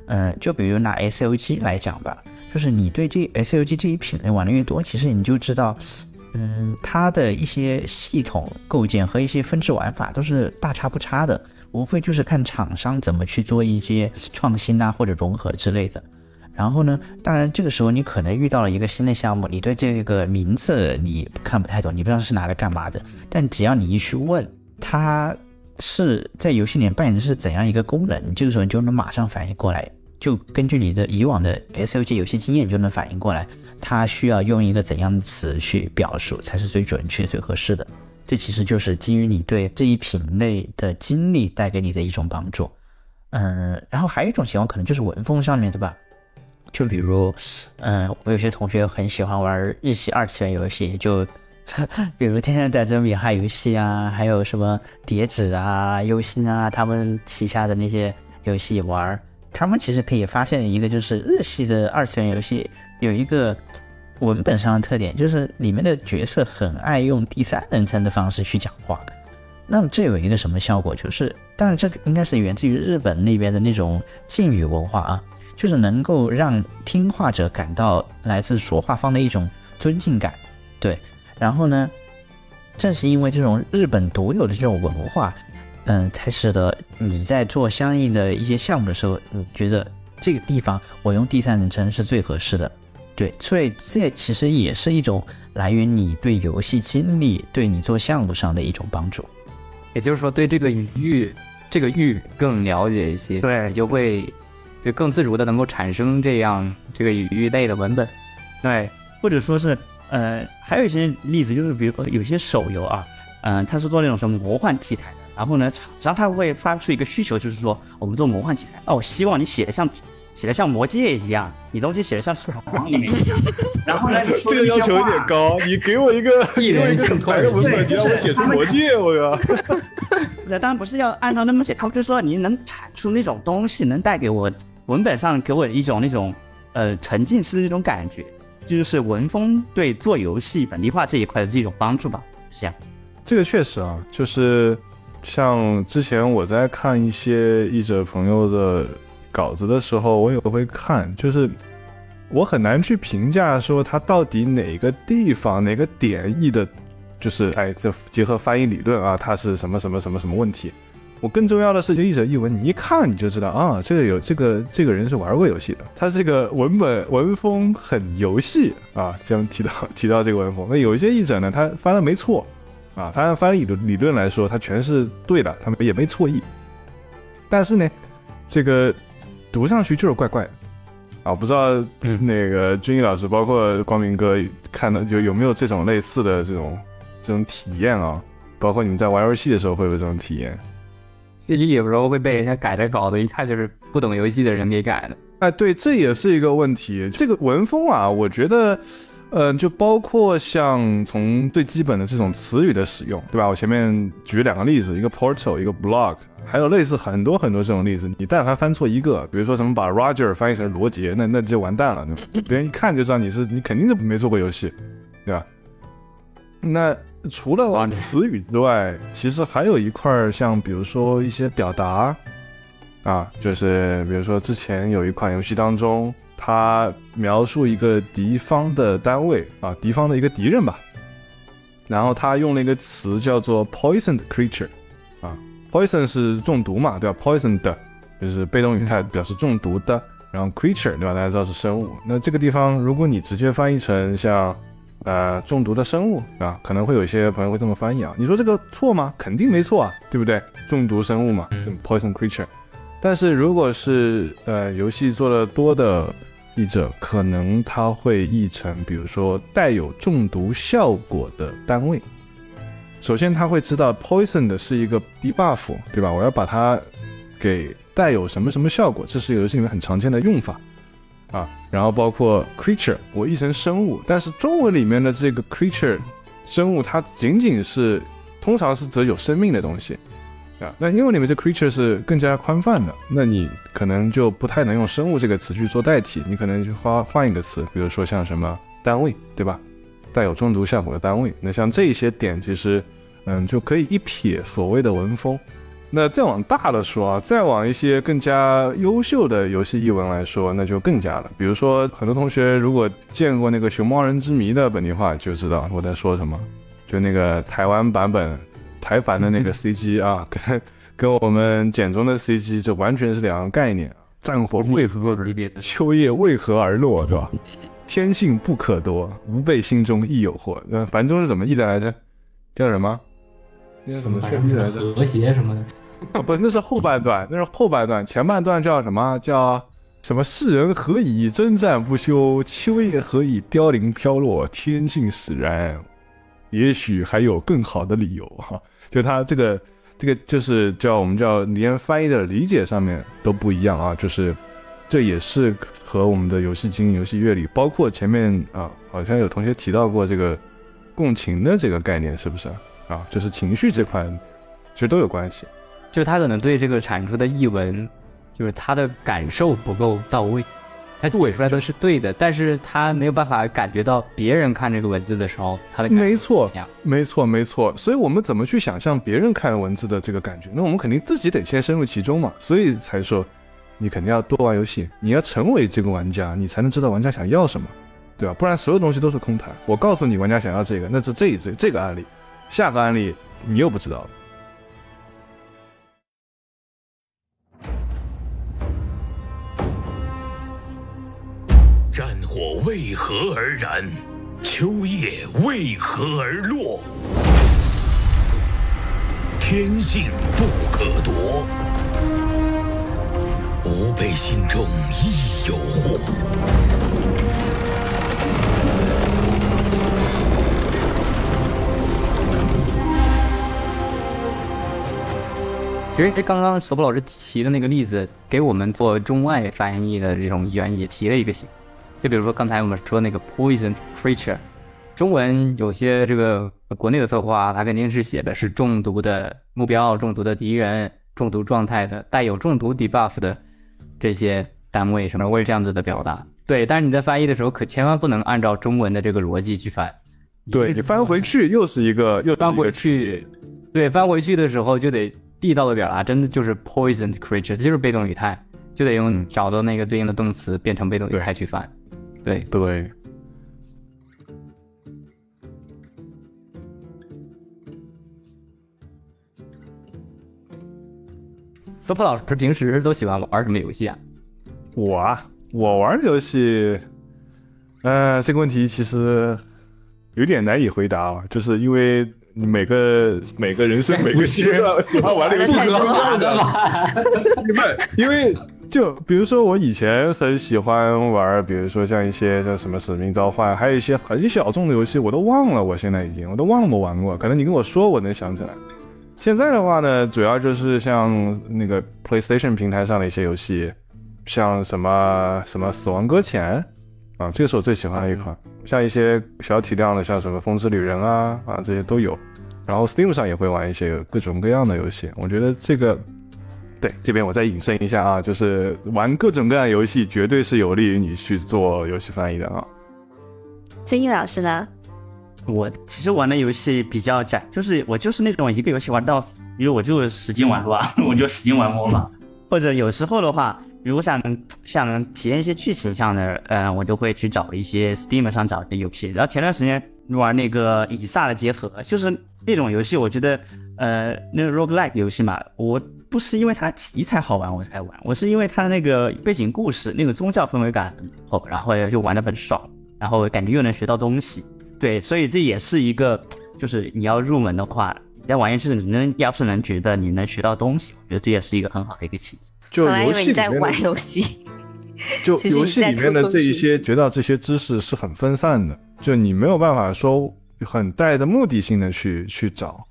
嗯，就比如拿 S O G 来讲吧，就是你对这 S O G 这一品类玩的越多，其实你就知道，嗯，它的一些系统构建和一些分支玩法都是大差不差的，无非就是看厂商怎么去做一些创新啊或者融合之类的。然后呢，当然这个时候你可能遇到了一个新的项目，你对这个名字你看不太懂，你不知道是拿来干嘛的，但只要你一去问，它是在游戏里面扮演的是怎样一个功能，这个时候你就能马上反应过来，就根据你的以往的 S O G 游戏经验，就能反应过来，它需要用一个怎样的词去表述才是最准确、最合适的。这其实就是基于你对这一品类的经历带给你的一种帮助。嗯，然后还有一种情况可能就是文风上面对吧？就比如，嗯，我有些同学很喜欢玩日系二次元游戏，就 *laughs* 比如《天天带着米哈游戏啊，还有什么叠纸啊、优心啊，他们旗下的那些游戏玩儿。他们其实可以发现一个，就是日系的二次元游戏有一个文本上的特点，就是里面的角色很爱用第三人称的方式去讲话。那么这有一个什么效果？就是，当然这个应该是源自于日本那边的那种敬语文化啊。就是能够让听话者感到来自说话方的一种尊敬感，对。然后呢，正是因为这种日本独有的这种文化，嗯，才使得你在做相应的一些项目的时候，你觉得这个地方我用第三人称是最合适的，对。所以这其实也是一种来源你对游戏经历、对你做项目上的一种帮助。也就是说，对这个语域，这个域更了解一些，对，就会。就更自如的能够产生这样这个语域类的文本，对，或者说是呃，还有一些例子，就是比如说有些手游啊，嗯，它是做那种什么魔幻题材的，然后呢，厂商他会发出一个需求，就是说我们做魔幻题材，那我希望你写的像写的像魔戒一样，你东西写的像《王》里面一样，*laughs* 然后呢，这个要求有点高，你给我一个 *laughs* 一人性牌的文本，你让我写出魔戒，我靠！*laughs* 那当然不是要按照那么写，他们就说你能产出那种东西，能带给我。文本上给我一种那种，呃，沉浸式的那种感觉，就是文风对做游戏本地化这一块的这种帮助吧，是这样。这个确实啊，就是像之前我在看一些译者朋友的稿子的时候，我也会看，就是我很难去评价说他到底哪个地方哪个点译的，就是哎，这结合翻译理论啊，它是什么什么什么什么问题。我更重要的是，就译者译文，你一看你就知道啊，这个有这个这个人是玩过游戏的，他这个文本文风很游戏啊，这样提到提到这个文风。那有一些译者呢，他翻的没错啊，他按翻译理理论来说，他全是对的，他们也没错意。但是呢，这个读上去就是怪怪的啊，不知道那个军艺老师，包括光明哥看到就有没有这种类似的这种这种体验啊？包括你们在玩游戏的时候会有这种体验？自己有时候会被人家改的稿子，一看就是不懂游戏的人给改的。哎，对，这也是一个问题。这个文风啊，我觉得，呃，就包括像从最基本的这种词语的使用，对吧？我前面举两个例子，一个 portal，一个 blog，还有类似很多很多这种例子。你但凡翻错一个，比如说什么把 Roger 翻译成罗杰，那那就完蛋了，别人一看就知道你是你肯定是没做过游戏，对吧？那。除了词语之外，其实还有一块儿，像比如说一些表达，啊，就是比如说之前有一款游戏当中，它描述一个敌方的单位啊，敌方的一个敌人吧，然后他用了一个词叫做 poisoned creature，啊，poison 是中毒嘛，对吧？poisoned 就是被动语态表示中毒的，然后 creature 对吧？大家知道是生物。那这个地方如果你直接翻译成像。呃，中毒的生物啊，可能会有一些朋友会这么翻译啊。你说这个错吗？肯定没错啊，对不对？中毒生物嘛，poison creature。但是如果是呃游戏做的多的译者，可能他会译成，比如说带有中毒效果的单位。首先他会知道 poison 的是一个 debuff，对吧？我要把它给带有什么什么效果，这是游戏里面很常见的用法。啊，然后包括 creature，我译成生物，但是中文里面的这个 creature 生物，它仅仅是通常是指有生命的东西啊。那英文里面这 creature 是更加宽泛的，那你可能就不太能用生物这个词去做代替，你可能就换换一个词，比如说像什么单位，对吧？带有中毒效果的单位，那像这些点，其实嗯就可以一撇所谓的文风。那再往大了说啊，再往一些更加优秀的游戏译文来说，那就更加了。比如说，很多同学如果见过那个《熊猫人之谜》的本地化，就知道我在说什么。就那个台湾版本台版的那个 *laughs* CG 啊，跟跟我们简中的 CG 这完全是两个概念。战火为何而秋叶为何而落，是吧？天性不可夺，吾辈心中亦有祸。那繁中是怎么译的来着？叫什么？那什么译来着？和谐什么的。啊，不，那是后半段，那是后半段，前半段叫什么？叫什么？世人何以征战不休？秋叶何以凋零飘落？天性使然。也许还有更好的理由哈。就他这个，这个就是叫我们叫连翻译的理解上面都不一样啊。就是这也是和我们的游戏经营、游戏乐理，包括前面啊，好像有同学提到过这个共情的这个概念，是不是啊？就是情绪这块，其实都有关系。就是他可能对这个产出的译文，就是他的感受不够到位，他伪出来的是对的，但是他没有办法感觉到别人看这个文字的时候他的感觉没错，没错，没错。所以我们怎么去想象别人看文字的这个感觉？那我们肯定自己得先深入其中嘛。所以才说，你肯定要多玩游戏，你要成为这个玩家，你才能知道玩家想要什么，对吧？不然所有东西都是空谈。我告诉你，玩家想要这个，那是这一这这个案例，下个案例你又不知道了。战火为何而燃？秋叶为何而落？天性不可夺，吾辈心中亦有祸。其实，刚刚索普老师提的那个例子，给我们做中外翻译的这种原也提了一个醒。就比如说刚才我们说那个 poison creature，中文有些这个国内的策划，它肯定是写的是中毒的目标、中毒的敌人、中毒状态的带有中毒 debuff 的这些单位什么，会这样子的表达。对，但是你在翻译的时候，可千万不能按照中文的这个逻辑去翻。对你翻回去又是一个又翻回去，对，翻回去的时候就得地道的表达，真的就是 poison creature，这就是被动语态，就得用找到那个对应的动词变成被动语态去翻。对对，苏普老师平时都喜欢玩什么游戏啊？我啊，我玩游戏，呃，这个问题其实有点难以回答啊，就是因为每个每个人生每个阶段喜欢玩的游戏是不一样的，明 *laughs* 白？因为。就比如说，我以前很喜欢玩，比如说像一些叫什么《使命召唤》，还有一些很小众的游戏，我都忘了。我现在已经，我都忘了我玩过。可能你跟我说，我能想起来。现在的话呢，主要就是像那个 PlayStation 平台上的一些游戏，像什么什么《死亡搁浅》啊，这个是我最喜欢的一款。像一些小体量的，像什么《风之旅人》啊啊，这些都有。然后 Steam 上也会玩一些各种各样的游戏。我觉得这个。对，这边我再引申一下啊，就是玩各种各样游戏，绝对是有利于你去做游戏翻译的啊。金毅老师呢？我其实玩的游戏比较窄，就是我就是那种一个游戏玩到死，比如我就使劲玩是吧？*laughs* 我就使劲玩摸嘛，或者有时候的话，比如想想体验一些剧情上的，嗯，我就会去找一些 Steam 上找的游戏。然后前段时间玩那个以撒的结合，就是那种游戏，我觉得，呃，那个 roguelike 游戏嘛，我。不是因为它题材好玩我才玩，我是因为它的那个背景故事、那个宗教氛围感很厚，然后就玩的很爽，然后感觉又能学到东西。对，所以这也是一个，就是你要入门的话，你在玩游戏你能要是能觉得你能学到东西，我觉得这也是一个很好的一个契机。就游戏在玩游戏，就游戏里面的这一些学到这些知识是很分散的，就你没有办法说很带着目的性的去去找。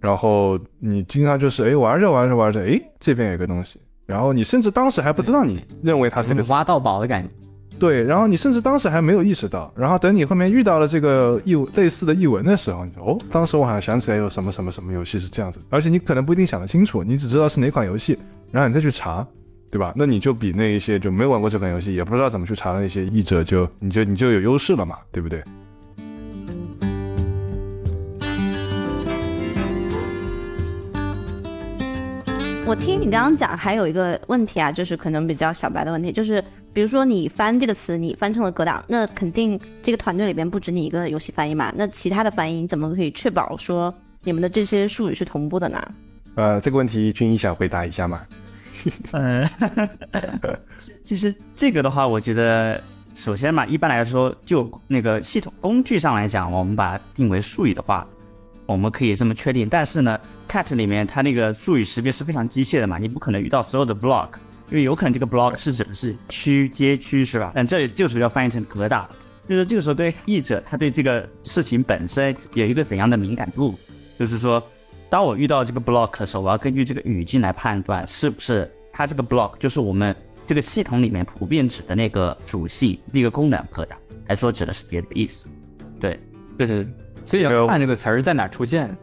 然后你经常就是哎玩着玩着玩着哎这边有个东西，然后你甚至当时还不知道，你认为它是个挖到宝的感觉。对，然后你甚至当时还没有意识到，然后等你后面遇到了这个译类似的译文的时候，你说哦，当时我好像想起来有什么什么什么游戏是这样子，而且你可能不一定想得清楚，你只知道是哪款游戏，然后你再去查，对吧？那你就比那一些就没有玩过这款游戏，也不知道怎么去查的那些译者就你就你就有优势了嘛，对不对？我听你刚刚讲，还有一个问题啊，就是可能比较小白的问题，就是比如说你翻这个词，你翻成了格挡，那肯定这个团队里边不止你一个游戏翻译嘛，那其他的翻译你怎么可以确保说你们的这些术语是同步的呢？呃，这个问题君一想回答一下吗？*laughs* 嗯，其其实这个的话，我觉得首先嘛，一般来说，就那个系统工具上来讲，我们把它定为术语的话，我们可以这么确定。但是呢，cat 里面它那个术语识别是非常机械的嘛，你不可能遇到所有的 block，因为有可能这个 block 是指的是区街区是吧？但这里就是要翻译成格挡，就是这个时候对译者他对这个事情本身有一个怎样的敏感度，就是说。当我遇到这个 block 的时候，我要根据这个语境来判断是不是它这个 block 就是我们这个系统里面普遍指的那个主系、那个功能格挡，还是说指的是别的意思？对，对对对，所以要看这个词儿在哪出现。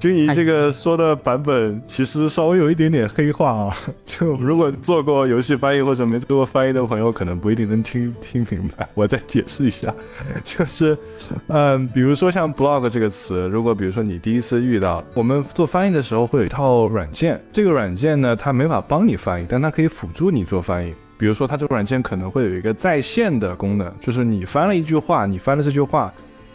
君怡这个说的版本其实稍微有一点点黑化啊，*laughs* 就如果做过游戏翻译或者没做过翻译的朋友，可能不一定能听听明白。*laughs* 我再解释一下，*laughs* 就是，嗯，比如说像 blog 这个词，如果比如说你第一次遇到，我们做翻译的时候会有一套软件，这个软件呢，它没法帮你翻译，但它可以辅助你做翻译。比如说它这个软件可能会有一个在线的功能，就是你翻了一句话，你翻了这句话。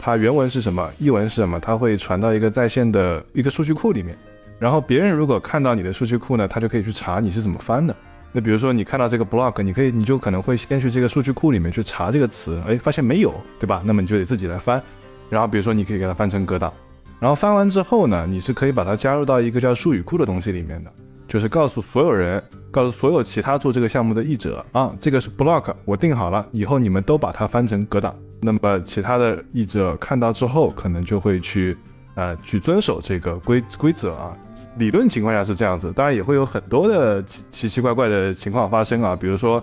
它原文是什么，译文是什么，它会传到一个在线的一个数据库里面，然后别人如果看到你的数据库呢，他就可以去查你是怎么翻的。那比如说你看到这个 block，你可以，你就可能会先去这个数据库里面去查这个词，哎，发现没有，对吧？那么你就得自己来翻。然后比如说你可以给它翻成格挡，然后翻完之后呢，你是可以把它加入到一个叫术语库的东西里面的，就是告诉所有人，告诉所有其他做这个项目的译者啊，这个是 block，我定好了，以后你们都把它翻成格挡。那么其他的译者看到之后，可能就会去，呃，去遵守这个规规则啊。理论情况下是这样子，当然也会有很多的奇奇奇怪怪的情况发生啊。比如说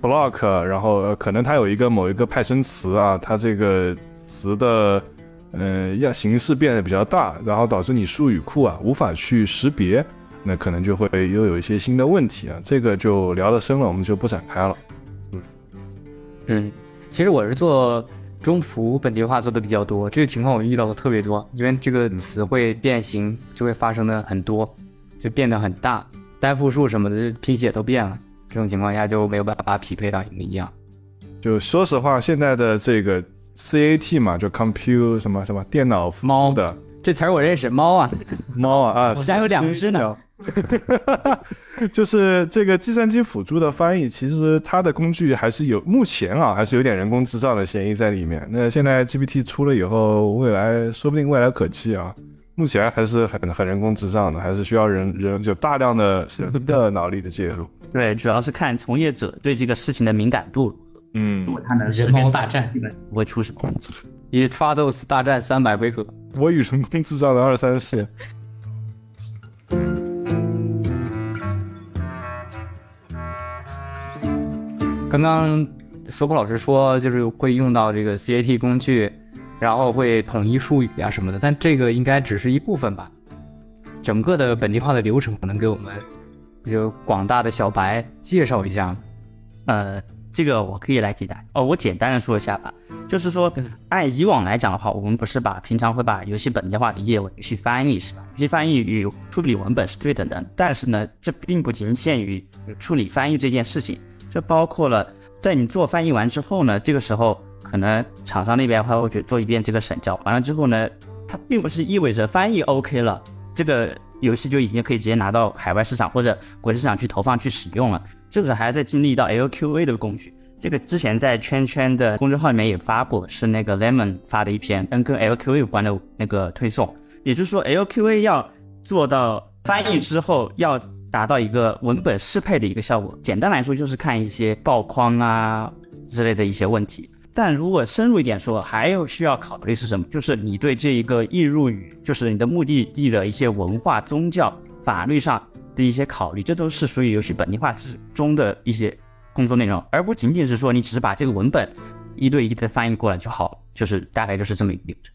block，然后可能它有一个某一个派生词啊，它这个词的，呃，样形式变得比较大，然后导致你术语库啊无法去识别，那可能就会又有一些新的问题啊。这个就聊得深了，我们就不展开了。嗯，嗯。其实我是做中葡本地化做的比较多，这个情况我遇到的特别多，因为这个词汇变形就会发生的很多，就变得很大，单复数什么的拼写都变了，这种情况下就没有办法匹配到一模一样。就说实话，现在的这个 CAT 嘛，就 compute 什么什么电脑猫的这词儿我认识，猫啊，猫啊啊，我家有两只呢。*laughs* 就是这个计算机辅助的翻译，其实它的工具还是有，目前啊还是有点人工智障的嫌疑在里面。那现在 GPT 出了以后，未来说不定未来可期啊。目前还是很很人工智障的，还是需要人人就大量的人的脑力的介入。对，主要是看从业者对这个事情的敏感度。嗯，如果他能人工大战不会出什么，以 Fados 大战三百回合，*laughs* 我与人工智障的二三事。刚刚索普老师说，就是会用到这个 CAT 工具，然后会统一术语啊什么的，但这个应该只是一部分吧。整个的本地化的流程，可能给我们就广大的小白介绍一下。呃，这个我可以来解答哦，我简单的说一下吧。就是说，按以往来讲的话，我们不是把平常会把游戏本地化理解为游戏翻译是吧？游戏翻译与处理文本是对等的，但是呢，这并不仅限于处理翻译这件事情。这包括了，在你做翻译完之后呢，这个时候可能厂商那边还会去做一遍这个审校，完了之后呢，它并不是意味着翻译 OK 了，这个游戏就已经可以直接拿到海外市场或者国际市场去投放去使用了，这个还在经历到 LQA 的工序。这个之前在圈圈的公众号里面也发过，是那个 Lemon 发的一篇跟跟 LQA 有关的那个推送，也就是说 LQA 要做到翻译之后要。达到一个文本适配的一个效果。简单来说，就是看一些曝光啊之类的一些问题。但如果深入一点说，还有需要考虑是什么？就是你对这一个译入语，就是你的目的地的一些文化、宗教、法律上的一些考虑，这都是属于游戏本地化之中的一些工作内容，而不仅仅是说你只是把这个文本一对一的翻译过来就好，就是大概就是这么一个流程。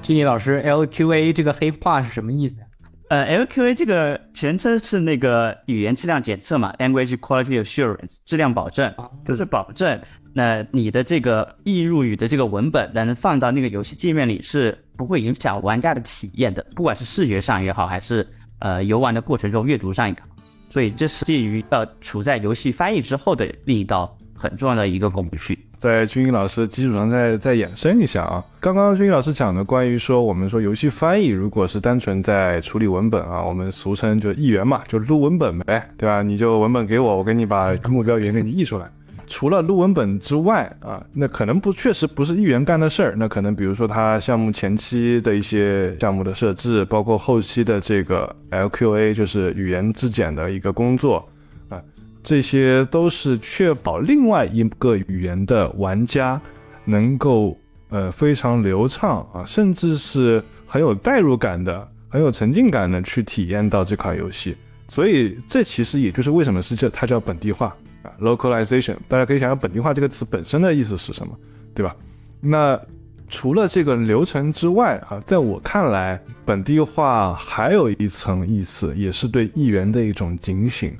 俊逸老师，LQA 这个黑话是什么意思？呃，LQA 这个全称是那个语言质量检测嘛，Language Quality Assurance，质量保证，就是保证那你的这个易入语的这个文本能放到那个游戏界面里是不会影响玩家的体验的，不管是视觉上也好，还是呃游玩的过程中阅读上也好。所以这是介于呃处在游戏翻译之后的另一道很重要的一个工序。在军英老师基础上再再衍生一下啊，刚刚军英老师讲的关于说我们说游戏翻译如果是单纯在处理文本啊，我们俗称就译员嘛，就录文本呗，对吧？你就文本给我，我给你把目标语言给你译出来。除了录文本之外啊，那可能不确实不是议员干的事儿，那可能比如说他项目前期的一些项目的设置，包括后期的这个 LQA，就是语言质检的一个工作，这些都是确保另外一个语言的玩家能够呃非常流畅啊，甚至是很有代入感的、很有沉浸感的去体验到这款游戏。所以这其实也就是为什么是叫它叫本地化啊。localization，大家可以想想本地化这个词本身的意思是什么，对吧？那除了这个流程之外啊，在我看来，本地化还有一层意思，也是对议员的一种警醒，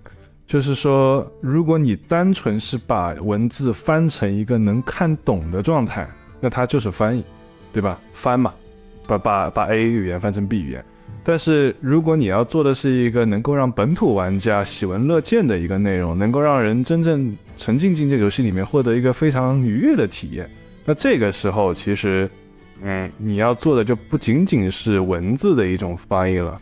就是说，如果你单纯是把文字翻成一个能看懂的状态，那它就是翻译，对吧？翻嘛，把把把 A 语言翻成 B 语言。但是如果你要做的是一个能够让本土玩家喜闻乐见的一个内容，能够让人真正沉浸进这个游戏里面，获得一个非常愉悦的体验，那这个时候其实，嗯，你要做的就不仅仅是文字的一种翻译了，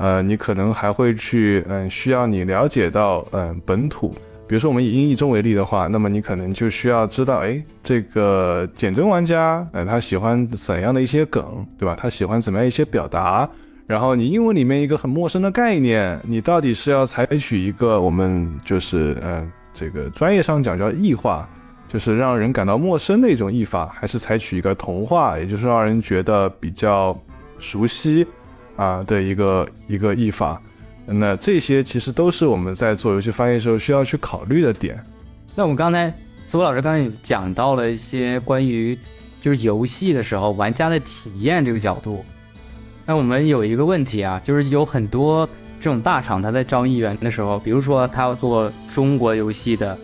呃，你可能还会去，嗯，需要你了解到，嗯，本土，比如说我们以英译中为例的话，那么你可能就需要知道，哎，这个简真玩家，呃，他喜欢怎样的一些梗，对吧？他喜欢怎么样一些表达？然后你英文里面一个很陌生的概念，你到底是要采取一个我们就是嗯这个专业上讲叫异化，就是让人感到陌生的一种译法，还是采取一个同化，也就是让人觉得比较熟悉啊的一个一个译法？那这些其实都是我们在做游戏翻译时候需要去考虑的点。那我们刚才苏老师刚才有讲到了一些关于就是游戏的时候玩家的体验这个角度。那我们有一个问题啊，就是有很多这种大厂，他在招译员的时候，比如说他要做中国游戏的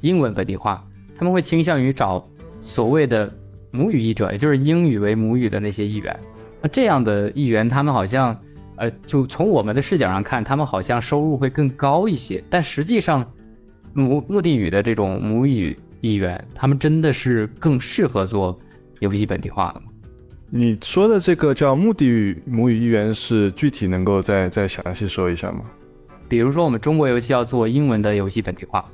英文本地化，他们会倾向于找所谓的母语译者，也就是英语为母语的那些译员。那这样的议员，他们好像，呃，就从我们的视角上看，他们好像收入会更高一些。但实际上，目目的语的这种母语议员，他们真的是更适合做游戏本地化的吗？你说的这个叫目的语母语议员是具体能够再再详细说一下吗？比如说我们中国游戏要做英文的游戏本地化，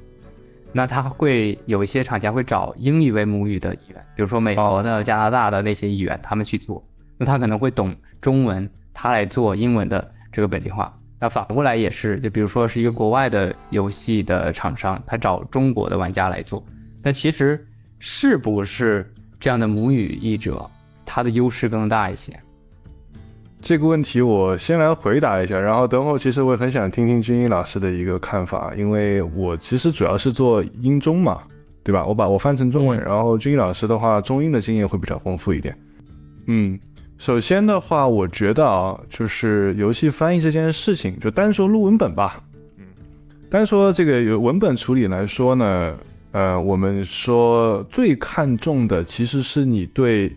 那他会有一些厂家会找英语为母语的议员，比如说美国的、加拿大的那些议员，他们去做，那他可能会懂中文，他来做英文的这个本地化。那反过来也是，就比如说是一个国外的游戏的厂商，他找中国的玩家来做，但其实是不是这样的母语译者？他的优势更大一些。这个问题我先来回答一下，然后等会儿其实我也很想听听军医老师的一个看法，因为我其实主要是做英中嘛，对吧？我把我翻成中文，然后军医老师的话中英的经验会比较丰富一点。嗯，首先的话，我觉得啊，就是游戏翻译这件事情，就单说录文本吧，嗯，单说这个有文本处理来说呢，呃，我们说最看重的其实是你对。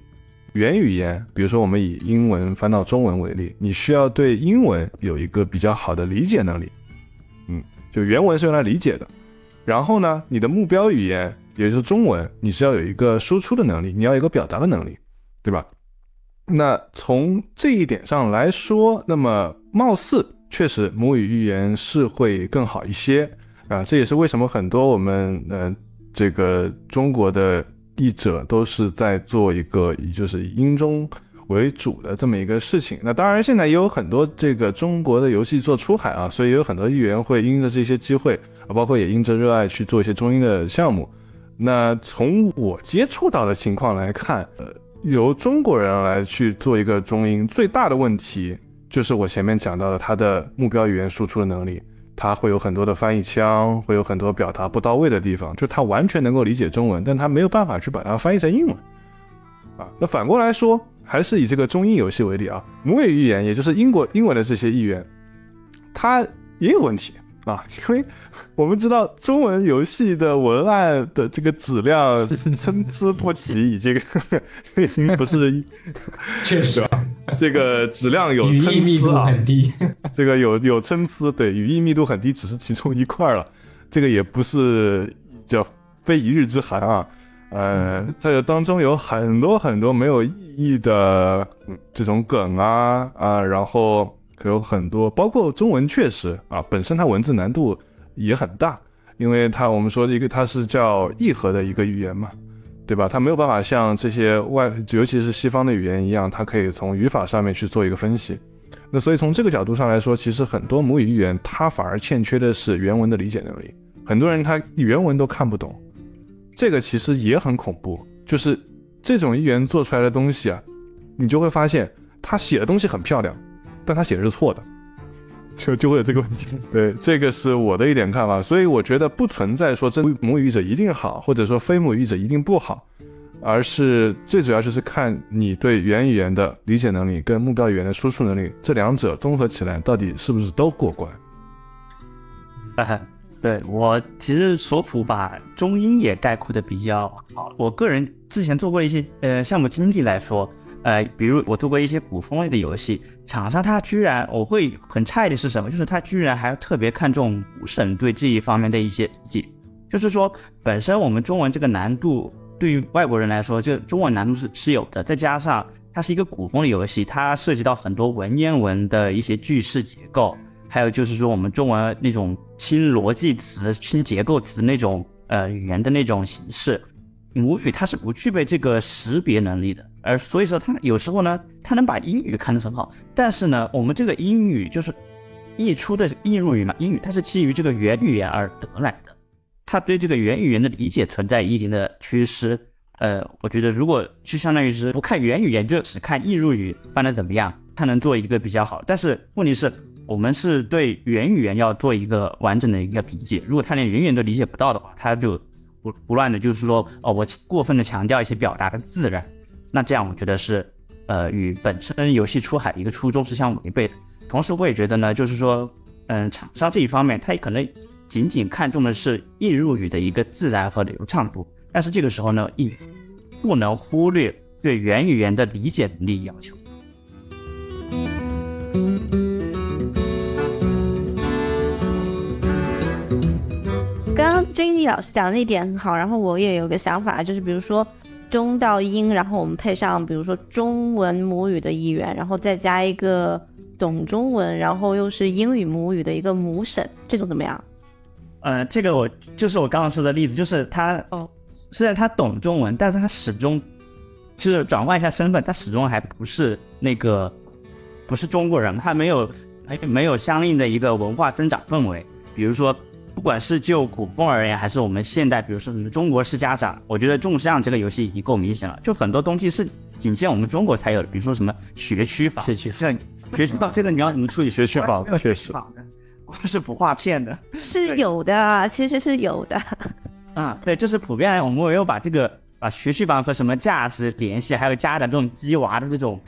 原语言，比如说我们以英文翻到中文为例，你需要对英文有一个比较好的理解能力。嗯，就原文是用来理解的。然后呢，你的目标语言，也就是中文，你是要有一个输出的能力，你要有一个表达的能力，对吧？那从这一点上来说，那么貌似确实母语语言是会更好一些啊。这也是为什么很多我们嗯这个中国的。译者都是在做一个以就是以英中为主的这么一个事情。那当然，现在也有很多这个中国的游戏做出海啊，所以也有很多译员会因着这些机会啊，包括也因着热爱去做一些中英的项目。那从我接触到的情况来看，呃，由中国人来去做一个中英，最大的问题就是我前面讲到的他的目标语言输出的能力，他会有很多的翻译腔，会有很多表达不到位的地方，就他完全能够理解中文，但他没有办法去把它翻译成英文。啊，那反过来说，还是以这个中英游戏为例啊，母语语言也就是英国英文的这些译员，它也有问题啊，因为我们知道中文游戏的文案的这个质量 *laughs* 参差不齐，已经 *laughs* 已经不是确实啊，这个质量有语参义密度差啊，很低。*laughs* 这个有有参差，对，语义密度很低，只是其中一块了，这个也不是叫非一日之寒啊。呃，在这当中有很多很多没有意义的嗯这种梗啊啊，然后有很多，包括中文确实啊，本身它文字难度也很大，因为它我们说的一个它是叫义和的一个语言嘛，对吧？它没有办法像这些外，尤其是西方的语言一样，它可以从语法上面去做一个分析。那所以从这个角度上来说，其实很多母语语言它反而欠缺的是原文的理解能力，很多人他原文都看不懂。这个其实也很恐怖，就是这种语言做出来的东西啊，你就会发现他写的东西很漂亮，但他写的是错的，就就会有这个问题。*laughs* 对，这个是我的一点看法，所以我觉得不存在说真母语者一定好，或者说非母语者一定不好，而是最主要就是看你对原语言的理解能力跟目标语言的输出能力这两者综合起来，到底是不是都过关？对我其实索普把中英也概括的比较好。我个人之前做过一些呃项目经历来说，呃，比如我做过一些古风类的游戏，厂商他居然我会很诧异的是什么？就是他居然还特别看重武审对这一方面的一些理解。就是说，本身我们中文这个难度对于外国人来说，就中文难度是是有的，再加上它是一个古风的游戏，它涉及到很多文言文的一些句式结构。还有就是说，我们中文那种轻逻辑词、轻结构词那种呃语言的那种形式，母语它是不具备这个识别能力的，而所以说它有时候呢，它能把英语看得很好，但是呢，我们这个英语就是译出的译入语嘛，英语它是基于这个原语言而得来的，它对这个原语言的理解存在一定的缺失。呃，我觉得如果就相当于是不看原语言，就只看译入语翻的怎么样，它能做一个比较好，但是问题是。我们是对原语言要做一个完整的一个理解，如果他连原语言都理解不到的话，他就不胡乱的，就是说，哦，我过分的强调一些表达的自然，那这样我觉得是，呃，与本身游戏出海一个初衷是相违背的。同时，我也觉得呢，就是说，嗯，厂商这一方面，他也可能仅仅看重的是易入语的一个自然和流畅度，但是这个时候呢，亦不能忽略对原语言的理解能力要求。刚刚君丽老师讲的那一点很好，然后我也有个想法，就是比如说中到英，然后我们配上比如说中文母语的一员，然后再加一个懂中文，然后又是英语母语的一个母审，这种怎么样？呃，这个我就是我刚刚说的例子，就是他哦，虽然他懂中文，但是他始终就是转换一下身份，他始终还不是那个不是中国人，他没有没有相应的一个文化增长氛围，比如说。不管是就古风而言，还是我们现代，比如说什么中国式家长，我觉得众像这个游戏已经够明显了。就很多东西是仅限我们中国才有的，比如说什么学区房，学区房，学区房，这个你要怎么处理学区房？确实，光是不画片的，*laughs* 是有的，其实是有的。*laughs* 啊，对，就是普遍，我们没有把这个把学区房和什么价值联系，还有家长这种鸡娃的这种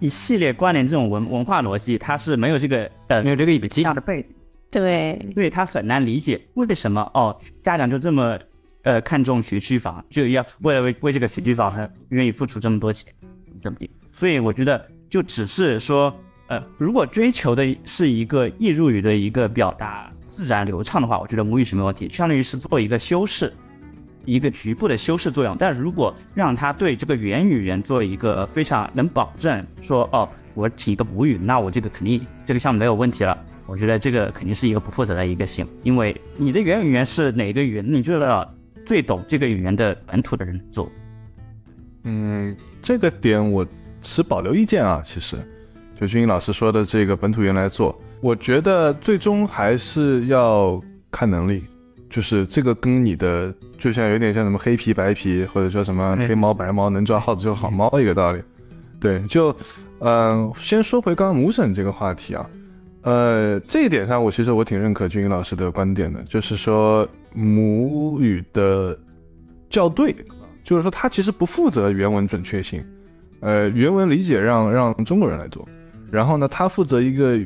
一系列关联这种文文化逻辑，它是没有这个呃没有这个语境的背景。对，所以他很难理解为什么哦，家长就这么呃看重学区房，就要为了为为这个学区房，他愿意付出这么多钱，怎么的？所以我觉得就只是说，呃，如果追求的是一个易入语的一个表达自然流畅的话，我觉得母语是没问题，相当于是做一个修饰，一个局部的修饰作用。但如果让他对这个原语言做一个非常能保证说哦，我请一个母语，那我这个肯定这个项目没有问题了。我觉得这个肯定是一个不负责的一个行为，因为你的原语言是哪个语言，你就要最懂这个语言的本土的人做。嗯，这个点我持保留意见啊。其实，就君英老师说的这个本土员来做，我觉得最终还是要看能力，就是这个跟你的就像有点像什么黑皮白皮，或者说什么黑猫白猫能抓耗子就好猫一个道理。对，就嗯，先说回刚刚母审这个话题啊。呃，这一点上，我其实我挺认可君英老师的观点的，就是说母语的校对，就是说他其实不负责原文准确性，呃，原文理解让让中国人来做，然后呢，他负责一个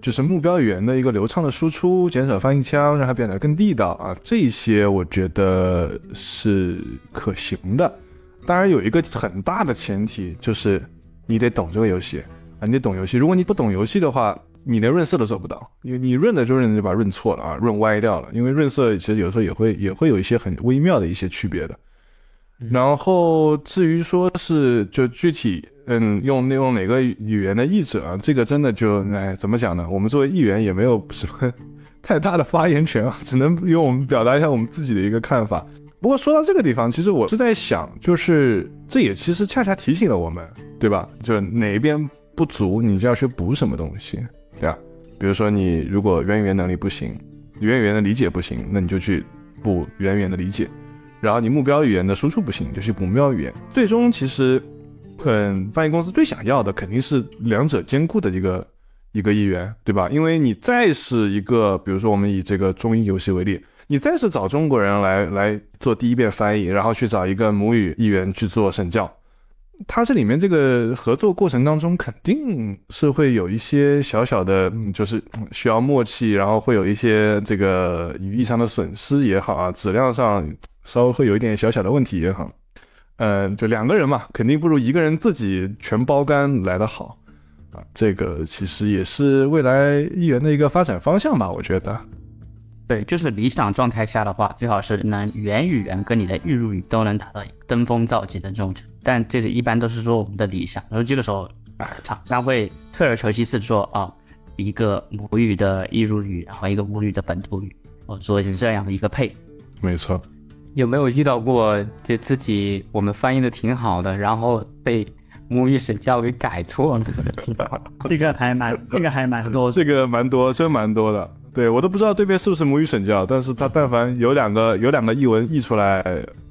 就是目标语言的一个流畅的输出，减少翻译腔，让它变得更地道啊，这些我觉得是可行的。当然有一个很大的前提，就是你得懂这个游戏啊，你得懂游戏。如果你不懂游戏的话，你连润色都做不到，因为你润的时候人就把润错了啊，润歪掉了。因为润色其实有时候也会也会有一些很微妙的一些区别的。然后至于说是就具体嗯用用哪个语言的译者啊，这个真的就哎怎么讲呢？我们作为议员也没有什么太大的发言权啊，只能用我们表达一下我们自己的一个看法。*laughs* 不过说到这个地方，其实我是在想，就是这也其实恰恰提醒了我们，对吧？就是哪一边不足，你就要去补什么东西。对吧？比如说你如果原语言能力不行，原语言的理解不行，那你就去补原语言的理解。然后你目标语言的输出不行，就去补目标语言。最终其实，很，翻译公司最想要的肯定是两者兼顾的一个一个意愿，对吧？因为你再是一个，比如说我们以这个中英游戏为例，你再是找中国人来来做第一遍翻译，然后去找一个母语译员去做审校。它这里面这个合作过程当中，肯定是会有一些小小的，就是需要默契，然后会有一些这个语义上的损失也好啊，质量上稍微会有一点小小的问题也好，嗯，就两个人嘛，肯定不如一个人自己全包干来的好啊。这个其实也是未来艺员的一个发展方向吧，我觉得。对，就是理想状态下的话，最好是能原语言跟你的预入语都能达到登峰造极的这种。但这是一般都是说我们的理想，然后这个时候啊，厂商会退而求其次说啊，一个母语的译入语，然后一个母语的本土语，我做这样的一个配。没错。有没有遇到过就自己我们翻译的挺好的，然后被母语审教给改错了？*laughs* 这个还蛮，这个还蛮多，这个蛮多，真蛮多的。对我都不知道对面是不是母语审教，但是他但凡有两个有两个译文译出来，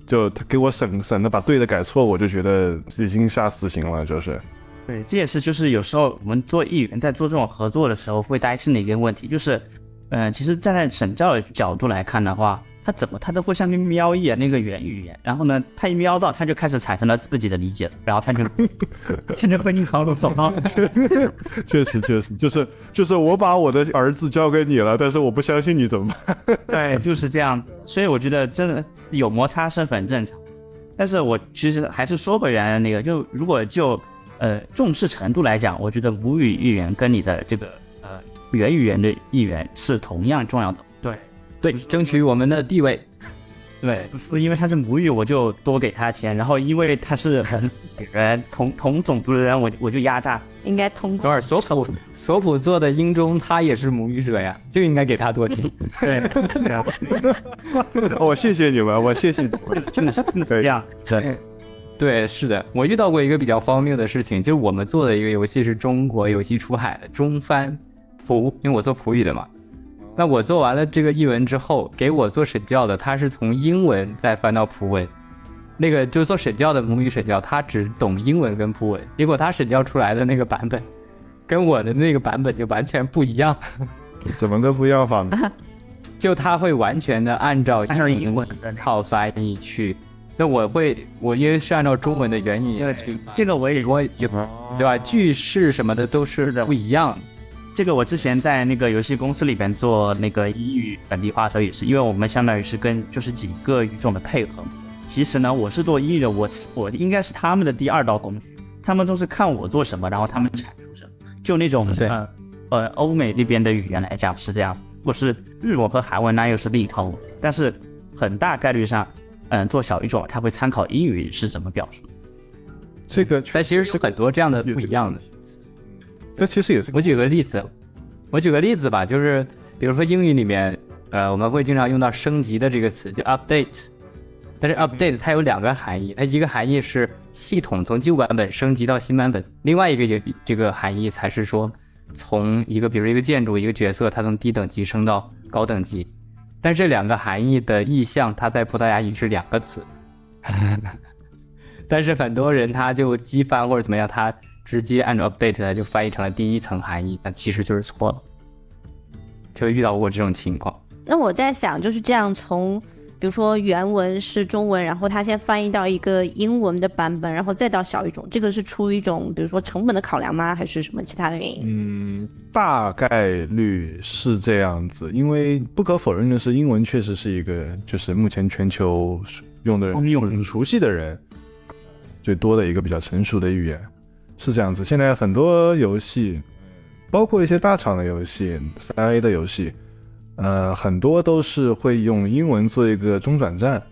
就他给我省省的把对的改错，我就觉得已经下死刑了，就是。对，这也是就是有时候我们做译员在做这种合作的时候会担心的一个问题，就是，嗯，其实站在审教的角度来看的话。他怎么他都会上去瞄一眼那个原语言，然后呢，他一瞄到，他就开始产生了自己的理解了，然后他就 *laughs* 他就会逆操作走到。*laughs* 确实确实，就是就是我把我的儿子交给你了，但是我不相信你怎么办？*laughs* 对，就是这样子。所以我觉得真的有摩擦是很正常。但是我其实还是说回原来那个，就如果就呃重视程度来讲，我觉得母语语言跟你的这个呃原语言的语言是同样重要的。对，争取我们的地位。对，不因为他是母语，我就多给他钱；然后因为他是人同 *laughs* 同种族的人，我我就压榨。应该通过。尔 *laughs* 索普索普做的英中，他也是母语者呀，就应该给他多听。*laughs* 对，我谢谢你们，我谢谢你们。真的是这样。对，对，是的，我遇到过一个比较荒谬的事情，就是我们做的一个游戏是中国游戏出海的中翻普，因为我做普语的嘛。那我做完了这个译文之后，给我做审教的，他是从英文再翻到葡文，那个就做审教的母语审教，他只懂英文跟葡文，结果他审教出来的那个版本，跟我的那个版本就完全不一样。怎么个不一样法呢？*laughs* 就他会完全的按照英文套翻译去，那我会我因为是按照中文的原语去，这个我也我有对吧？句式什么的都是不一样。这个我之前在那个游戏公司里边做那个英语本地化的时候也是，因为我们相当于是跟就是几个语种的配合。其实呢，我是做英语的，我我应该是他们的第二道工序，他们都是看我做什么，然后他们产出什么。就那种呃呃欧美那边的语言来讲是这样子，如果是日文和韩文那又是另一套。但是很大概率上，嗯，做小语种他会参考英语是怎么表述。这个但其实是很多这样的不一样的。那其实也是。我举个例子，我举个例子吧，就是比如说英语里面，呃，我们会经常用到升级的这个词，就 update。但是 update 它有两个含义，它一个含义是系统从旧版本升级到新版本，另外一个这这个含义才是说从一个比如一个建筑一个角色它从低等级升到高等级。但这两个含义的意象，它在葡萄牙语是两个词，*laughs* 但是很多人他就机翻或者怎么样，他。直接按照 update 它就翻译成了第一层含义，但其实就是错了。就遇到过这种情况。那我在想，就是这样从。比如说原文是中文，然后它先翻译到一个英文的版本，然后再到小语种，这个是出于一种比如说成本的考量吗？还是什么其他的原因？嗯，大概率是这样子，因为不可否认的是，英文确实是一个就是目前全球用的人用熟悉的人最多的一个比较成熟的语言，是这样子。现在很多游戏，包括一些大厂的游戏、三 A 的游戏。呃，很多都是会用英文做一个中转站，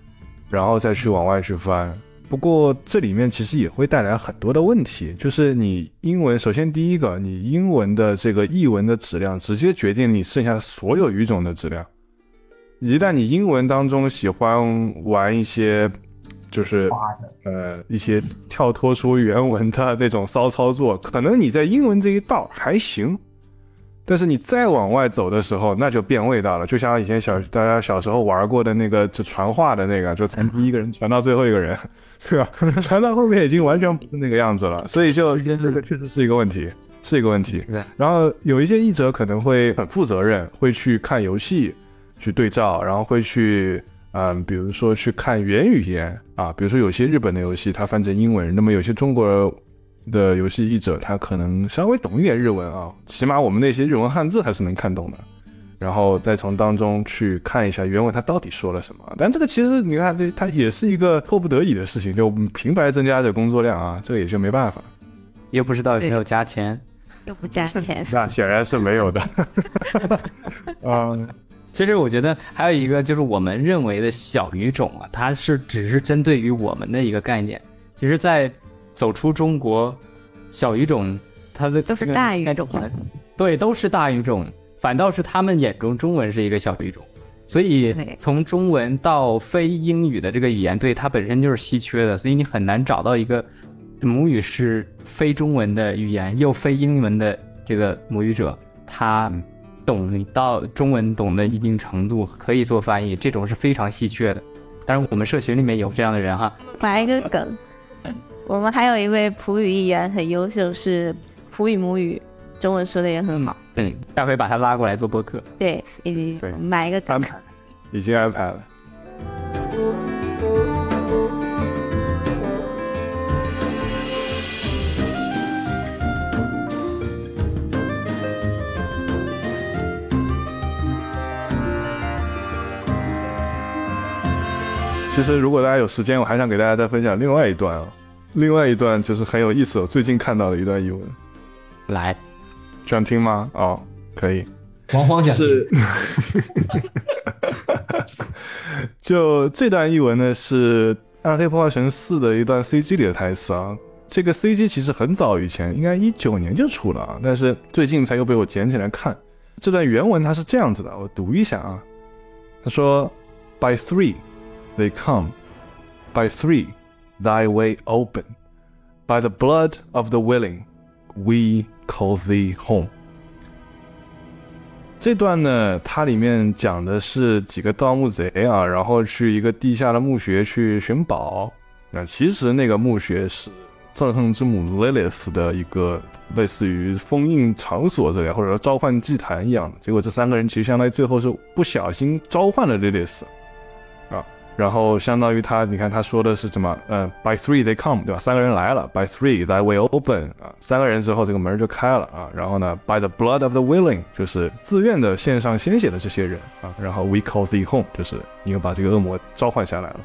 然后再去往外去翻。不过这里面其实也会带来很多的问题，就是你英文，首先第一个，你英文的这个译文的质量，直接决定你剩下所有语种的质量。一旦你英文当中喜欢玩一些，就是呃一些跳脱出原文的那种骚操作，可能你在英文这一道还行。但是你再往外走的时候，那就变味道了。就像以前小大家小时候玩过的那个，就传话的那个，就从第一个人传到最后一个人，对吧？*laughs* 传到后面已经完全不是那个样子了。所以就这个确实是一个问题，是一个问题。然后有一些译者可能会很负责任，会去看游戏，去对照，然后会去，嗯，比如说去看原语言啊，比如说有些日本的游戏它翻成英文，那么有些中国。的游戏译者，他可能稍微懂一点日文啊，起码我们那些日文汉字还是能看懂的，然后再从当中去看一下原文他到底说了什么。但这个其实你看，这它也是一个迫不得已的事情，就平白增加的工作量啊，这个也就没办法。又不知道有没有加钱，又不加钱，*laughs* 那显然是没有的。*laughs* 嗯，其实我觉得还有一个就是我们认为的小语种啊，它是只是针对于我们的一个概念，其实，在走出中国，小语种，它的都是大语种，对，都是大语种。反倒是他们眼中中文是一个小语种，所以从中文到非英语的这个语言，对它本身就是稀缺的，所以你很难找到一个母语是非中文的语言又非英文的这个母语者，他懂到中文懂的一定程度可以做翻译，这种是非常稀缺的。当然，我们社群里面有这样的人哈。来一个梗。我们还有一位普语议员很优秀，是普语母语，中文说的也很好。嗯，下回把他拉过来做播客。对，已经买一个安排，已经安排了。其实，如果大家有时间，我还想给大家再分享另外一段啊。另外一段就是很有意思，我最近看到的一段译文，来，想听吗？哦，可以，黄黄讲是，*laughs* 就这段译文呢是《暗黑破坏神四》的一段 CG 里的台词啊。这个 CG 其实很早以前，应该一九年就出了啊，但是最近才又被我捡起来看。这段原文它是这样子的，我读一下啊。他说：“By three, they come. By three.” thy way open. By the blood of the willing, we call thee home. 这段呢，它里面讲的是几个盗墓贼啊，然后去一个地下的墓穴去寻宝。那其实那个墓穴是憎恨之母 Lilith 的一个类似于封印场所之类，或者说召唤祭坛一样的。结果这三个人其实相当于最后是不小心召唤了 Lilith。然后相当于他，你看他说的是什么？嗯，by three they come，对吧？三个人来了，by three thy will open，啊，三个人之后这个门就开了啊。然后呢，by the blood of the willing，就是自愿的献上鲜血的这些人啊。然后 we call thee home，就是你又把这个恶魔召唤下来了。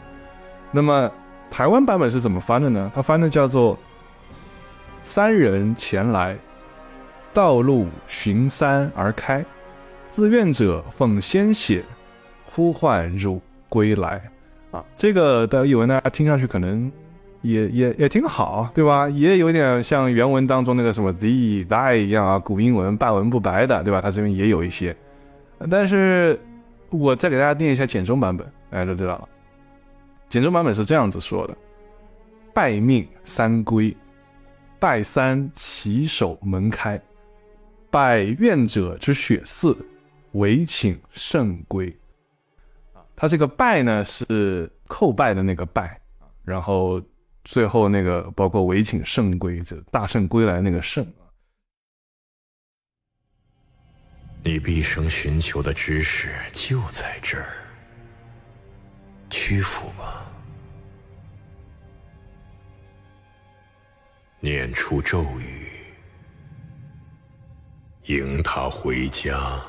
那么台湾版本是怎么翻的呢？它翻的叫做三人前来，道路循山而开，自愿者奉鲜血呼唤入归来。啊，这个的译文呢听上去可能也也也挺好，对吧？也有点像原文当中那个什么 the die 一样啊，古英文半文不白的，对吧？它这边也有一些，但是我再给大家念一下简中版本，大家都知道了。简中版本是这样子说的：拜命三归，拜三起手门开，拜愿者之血寺，唯请圣归。他这个拜呢是叩拜的那个拜然后最后那个包括唯请圣归，就大圣归来那个圣你毕生寻求的知识就在这儿，屈服吧。念出咒语，迎他回家。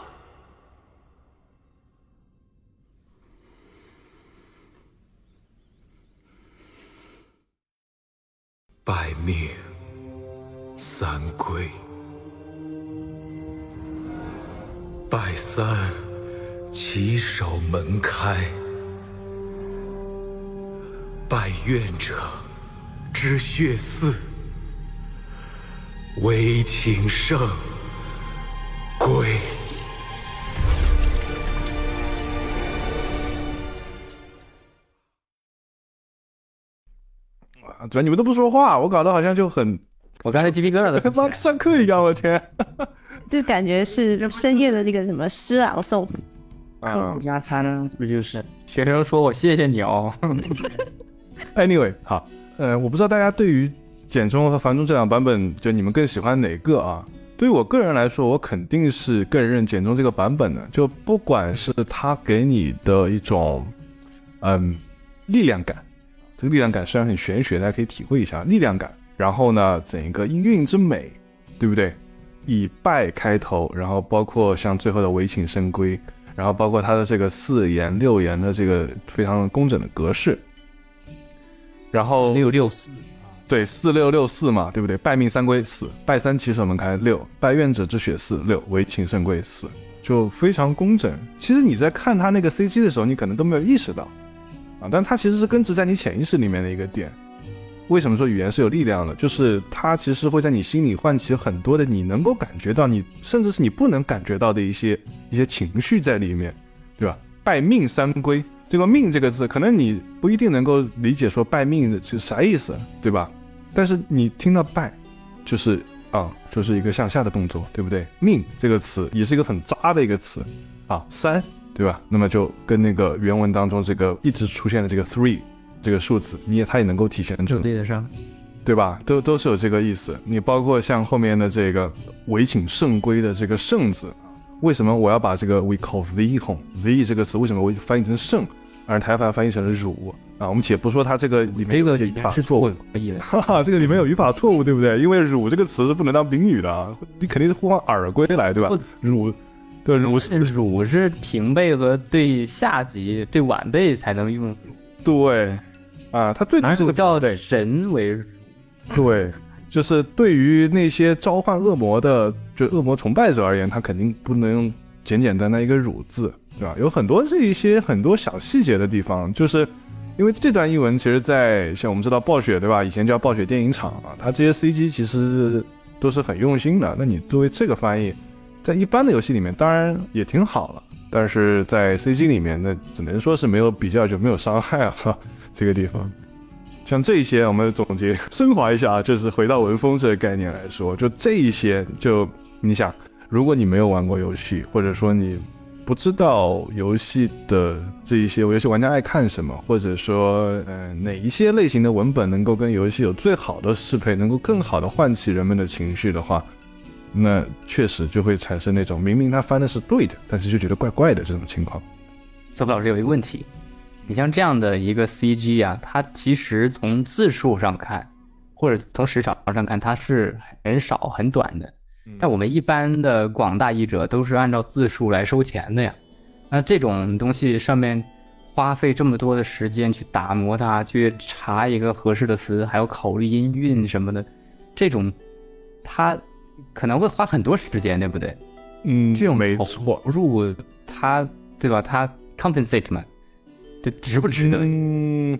拜命三归，拜三起手门开，拜愿者知血寺，唯请圣归。主要你们都不说话，我搞得好像就很我刚才鸡皮疙瘩都跟上上课一样，我天！*laughs* 就感觉是深夜的这个什么诗朗诵。啊加餐呢，不就是 *laughs* 学生说我谢谢你哦。*laughs* anyway，好，呃，我不知道大家对于简中和繁中这两版本，就你们更喜欢哪个啊？对于我个人来说，我肯定是更认简中这个版本的。就不管是他给你的一种，嗯，力量感，这个力量感虽然很玄学，大家可以体会一下力量感。然后呢，整一个音韵之美，对不对？以拜开头，然后包括像最后的唯请深归，然后包括它的这个四言六言的这个非常工整的格式，然后六六四，对四六六四嘛，对不对？拜命三归四，拜三起手门开六，拜愿者之血四六，唯请圣归四，就非常工整。其实你在看他那个 CG 的时候，你可能都没有意识到啊，但它其实是根植在你潜意识里面的一个点。为什么说语言是有力量的？就是它其实会在你心里唤起很多的你能够感觉到你，甚至是你不能感觉到的一些一些情绪在里面，对吧？拜命三归，这个“命”这个字，可能你不一定能够理解说拜命的是啥意思，对吧？但是你听到拜，就是啊，就是一个向下的动作，对不对？命这个词也是一个很渣的一个词啊，三，对吧？那么就跟那个原文当中这个一直出现的这个 three 这个数字，你也它也能够体现出就，对得上。对吧？都都是有这个意思。你包括像后面的这个唯请圣归的这个圣字，为什么我要把这个 we call thee home thee 这个词为什么我翻译成圣，而台湾翻译成了汝啊？我们且不说它这个里面这个有语法是错误可以的。哈哈，这个里面有语法错误，对不对？因为“汝”这个词是不能当宾语的啊，你肯定是呼唤耳归来，对吧不？汝，对，汝不是汝是平辈和对下级、对晚辈才能用，对啊，他最哪这个有叫神为对，就是对于那些召唤恶魔的，就恶魔崇拜者而言，他肯定不能用简简单单一个“汝”字，对吧？有很多这一些很多小细节的地方，就是因为这段译文，其实在像我们知道暴雪，对吧？以前叫暴雪电影厂啊，它这些 CG 其实都是很用心的。那你作为这个翻译，在一般的游戏里面，当然也挺好了，但是在 CG 里面，那只能说是没有比较就没有伤害啊，这个地方。像这一些，我们总结升华一下啊，就是回到文风这个概念来说，就这一些，就你想，如果你没有玩过游戏，或者说你不知道游戏的这一些游戏玩家爱看什么，或者说，呃，哪一些类型的文本能够跟游戏有最好的适配，能够更好的唤起人们的情绪的话，那确实就会产生那种明明他翻的是对的，但是就觉得怪怪的这种情况。索福老师有一个问题，你像这样的一个 CG 啊，它其实从字数上看，或者从时长上看，它是很少很短的。但我们一般的广大译者都是按照字数来收钱的呀。那这种东西上面花费这么多的时间去打磨它，去查一个合适的词，还要考虑音韵什么的，这种它可能会花很多时间，对不对？嗯这种投没错，入他对吧？他 compensate 嘛，这值不值得？嗯，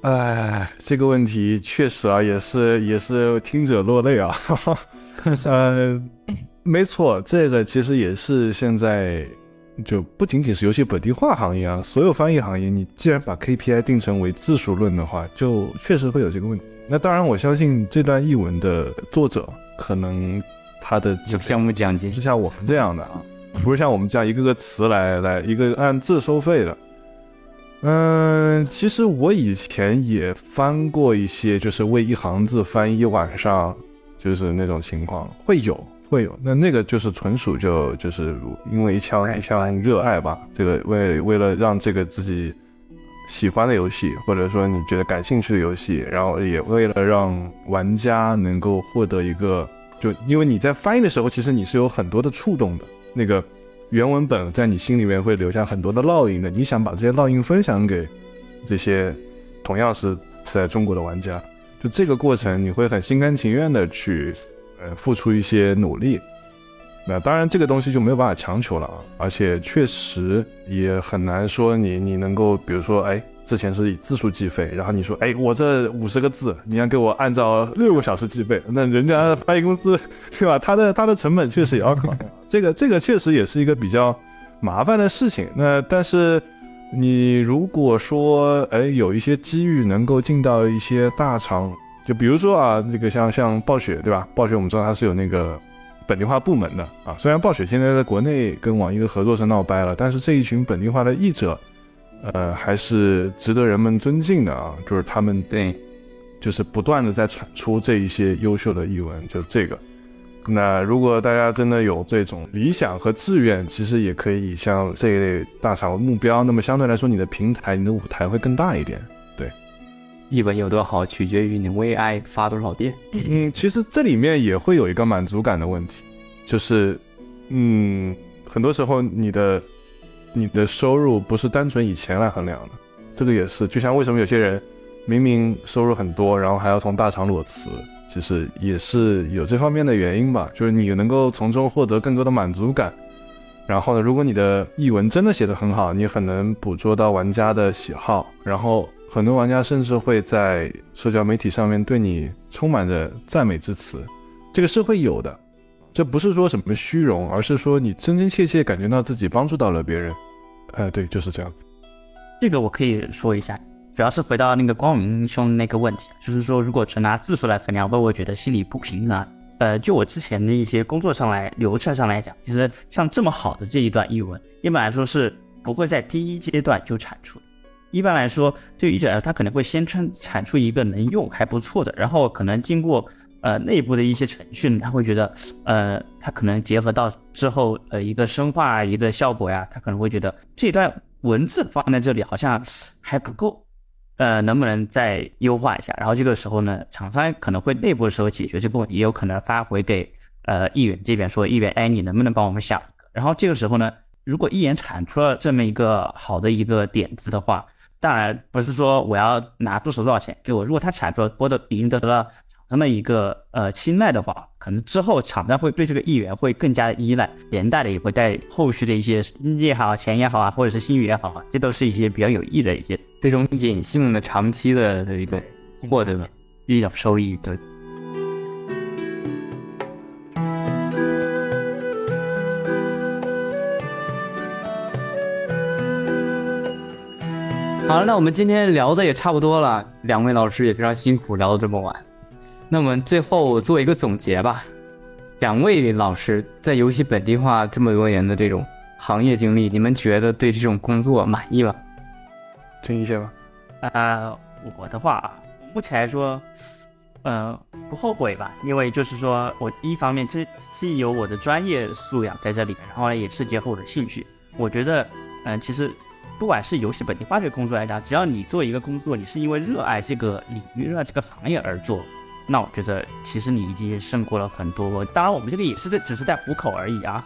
哎，这个问题确实啊，也是也是听者落泪啊。哈哈。呃，没错，这个其实也是现在就不仅仅是游戏本地化行业啊，所有翻译行业，你既然把 KPI 定成为字数论的话，就确实会有这个问题。那当然，我相信这段译文的作者可能他的有项目奖金不是像我们这样的啊，不是像我们这样一个个词来来一个按字收费的。嗯，其实我以前也翻过一些，就是为一行字翻一晚上，就是那种情况会有会会有。那那个就是纯属就就是因为一腔一腔热爱吧，这个为为了让这个自己喜欢的游戏，或者说你觉得感兴趣的游戏，然后也为了让玩家能够获得一个，就因为你在翻译的时候，其实你是有很多的触动的，那个原文本在你心里面会留下很多的烙印的，你想把这些烙印分享给这些同样是在中国的玩家，就这个过程你会很心甘情愿的去呃付出一些努力。那当然，这个东西就没有办法强求了啊，而且确实也很难说你你能够，比如说，哎，之前是以字数计费，然后你说，哎，我这五十个字，你要给我按照六个小时计费，那人家翻译公司，对吧？它的它的成本确实也要考虑，*laughs* 这个这个确实也是一个比较麻烦的事情。那但是你如果说，哎，有一些机遇能够进到一些大厂，就比如说啊，这个像像暴雪，对吧？暴雪我们知道它是有那个。本地化部门的啊，虽然暴雪现在在国内跟网易的合作是闹掰了，但是这一群本地化的译者，呃，还是值得人们尊敬的啊。就是他们对，就是不断的在产出这一些优秀的译文，就是这个。那如果大家真的有这种理想和志愿，其实也可以像这一类大厂目标。那么相对来说，你的平台、你的舞台会更大一点。译文有多好，取决于你为爱发多少电。*laughs* 嗯，其实这里面也会有一个满足感的问题，就是，嗯，很多时候你的你的收入不是单纯以钱来衡量的，这个也是。就像为什么有些人明明收入很多，然后还要从大厂裸辞，其实也是有这方面的原因吧。就是你能够从中获得更多的满足感。然后呢，如果你的译文真的写得很好，你很能捕捉到玩家的喜好，然后很多玩家甚至会在社交媒体上面对你充满着赞美之词，这个是会有的。这不是说什么虚荣，而是说你真真切切感觉到自己帮助到了别人。呃，对，就是这样子。这个我可以说一下，主要是回到那个光明兄那个问题，就是说如果纯拿字数来衡量，会不会觉得心里不平呢？呃，就我之前的一些工作上来流程上来讲，其实像这么好的这一段译文，一般来说是不会在第一阶段就产出。一般来说，对于译者来说，他可能会先产产出一个能用还不错的，然后可能经过呃内部的一些程序呢，他会觉得呃，他可能结合到之后呃一个深化一个效果呀，他可能会觉得这段文字放在这里好像还不够，呃，能不能再优化一下？然后这个时候呢，厂商可能会内部的时候解决这个问题，也有可能发回给呃议员这边说，议员，哎，你能不能帮我们想？然后这个时候呢，如果一眼产出了这么一个好的一个点子的话，当然不是说我要拿多少多少钱给我，如果他产出了获得赢得了厂商的一个呃青睐的话，可能之后厂商会对这个议员会更加的依赖，连带的也会带后续的一些经济也好、钱也好啊，或者是信誉也好啊，这都是一些比较有益的一些这种隐性的长期的一个获得的。一种收益。对，好了，那我们今天聊的也差不多了，两位老师也非常辛苦，聊到这么晚。那我们最后做一个总结吧。两位老师在游戏本地化这么多年的这种行业经历，你们觉得对这种工作满意吗？听一下吧。呃，我的话啊，目前来说，呃，不后悔吧，因为就是说我一方面这既有我的专业素养在这里，然后呢也是结合我的兴趣，我觉得，嗯、其实不管是游戏本地化这个工作来讲，只要你做一个工作，你是因为热爱这个领域、热爱这个行业而做，那我觉得其实你已经胜过了很多。当然，我们这个也是这只是在糊口而已啊，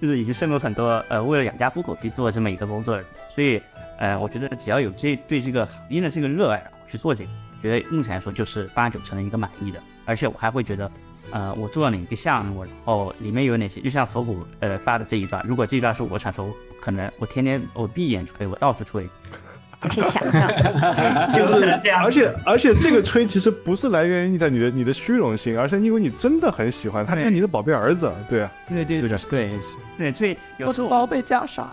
就是已经胜过很多呃为了养家糊口去做这么一个工作。所以，呃，我觉得只要有这对这个行业的这个热爱，去做这个，觉得目前来说就是八九成的一个满意的。而且我还会觉得，呃，我做了哪个项目，然后里面有哪些，就像锁骨呃发的这一段，如果这一段是我产出，可能我天天我闭眼吹，我到处吹，贴墙上，就是这样，而且而且这个吹其实不是来源于在你的你的虚荣心，而是因为你真的很喜欢他，对像你的宝贝儿子，对啊，对对对的对对，所以有时候宝贝加傻。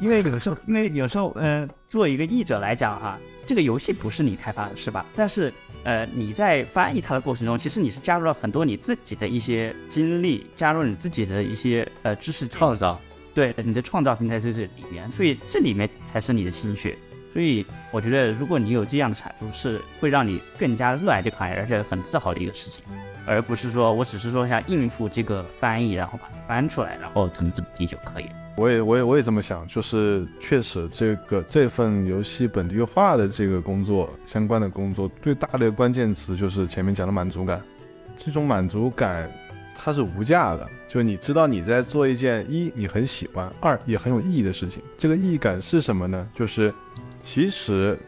因为有时候，因为有时候，呃，作为一个译者来讲哈，这个游戏不是你开发的，是吧？但是，呃，你在翻译它的过程中，其实你是加入了很多你自己的一些经历，加入你自己的一些呃知识创造，对你的创造性在这这里面，所以这里面才是你的心血。所以我觉得，如果你有这样的产出，是会让你更加热爱这个行业，而且很自豪的一个事情，而不是说我只是说想应付这个翻译，然后把它翻出来，然后怎么怎么地就可以了。我也我也我也这么想，就是确实这个这份游戏本地化的这个工作相关的工作，最大的关键词就是前面讲的满足感。这种满足感它是无价的，就你知道你在做一件一你很喜欢，二也很有意义的事情。这个意义感是什么呢？就是其实，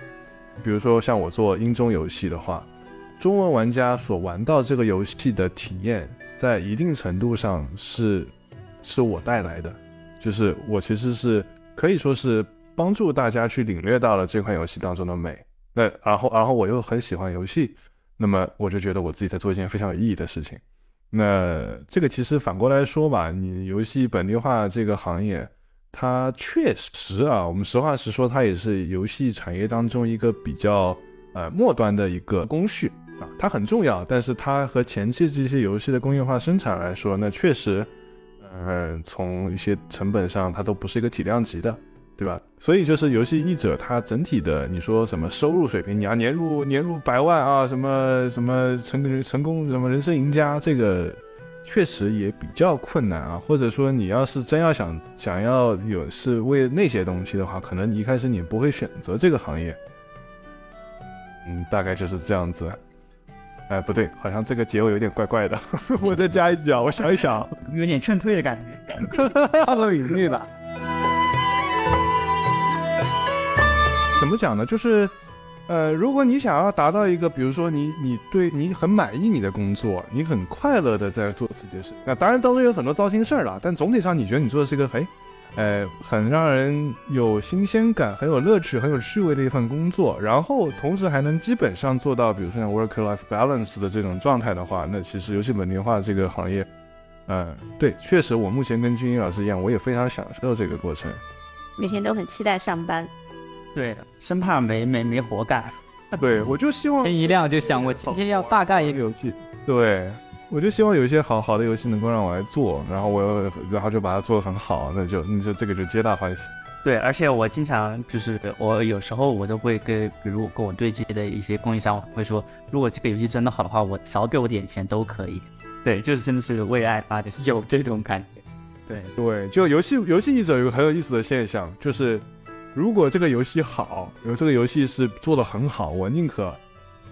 比如说像我做英中游戏的话，中文玩家所玩到这个游戏的体验，在一定程度上是是我带来的。就是我其实是可以说是帮助大家去领略到了这款游戏当中的美，那然后然后我又很喜欢游戏，那么我就觉得我自己在做一件非常有意义的事情。那这个其实反过来说吧，你游戏本地化这个行业，它确实啊，我们实话实说，它也是游戏产业当中一个比较呃末端的一个工序啊，它很重要，但是它和前期这些游戏的工业化生产来说，那确实。嗯，从一些成本上，它都不是一个体量级的，对吧？所以就是游戏译者，他整体的，你说什么收入水平，你要年入年入百万啊，什么什么成成功什么人生赢家，这个确实也比较困难啊。或者说，你要是真要想想要有是为那些东西的话，可能你一开始你不会选择这个行业。嗯，大概就是这样子。哎，不对，好像这个结尾有点怪怪的。*laughs* 我再加一句啊，我想一想，有点劝退的感觉，*laughs* 差不多语律怎么讲呢？就是，呃，如果你想要达到一个，比如说你你对你很满意你的工作，你很快乐的在做自己的事，那当然当中有很多糟心事儿了，但总体上你觉得你做的是一个很。呃，很让人有新鲜感、很有乐趣、很有趣味的一份工作，然后同时还能基本上做到，比如说像 work-life balance 的这种状态的话，那其实游戏本地化这个行业，嗯，对，确实，我目前跟君一老师一样，我也非常享受这个过程，每天都很期待上班，对，生怕没没没活干，对我就希望天一亮就想我今天要大干一个游戏，对。我就希望有一些好好的游戏能够让我来做，然后我然后就把它做得很好，那就那就这个就皆大欢喜。对，而且我经常就是我有时候我都会跟比如跟我对接的一些供应商会说，如果这个游戏真的好的话，我少给我点钱都可以。对，就是真的是为爱发电，有这种感觉。对对，就游戏游戏译者有个很有意思的现象，就是如果这个游戏好，有这个游戏是做的很好，我宁可。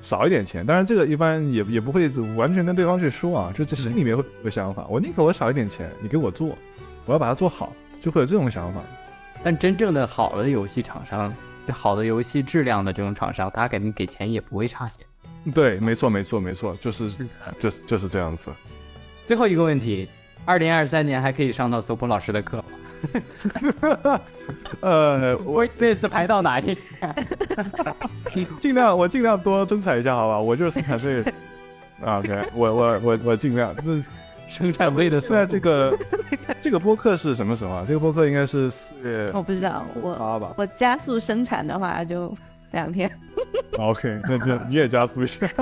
少一点钱，当然这个一般也也不会完全跟对方去说啊，就这心里面会有个想法，我宁可我少一点钱，你给我做，我要把它做好，就会有这种想法。但真正的好的游戏厂商，就好的游戏质量的这种厂商，他肯定给钱也不会差钱。对，没错，没错，没错，就是就是就是这样子。最后一个问题，二零二三年还可以上到索普老师的课吗？*laughs* 呃，我这次排到哪一天？尽量，我尽量多增产一下，好吧？我就是生产队。*laughs* OK，我我我我尽量。那生产队的，现在这个这个播客是什么时候啊？这个播客应该是四月，我不知道，我八吧。我加速生产的话就两天。OK，那就你也加速一下。*laughs*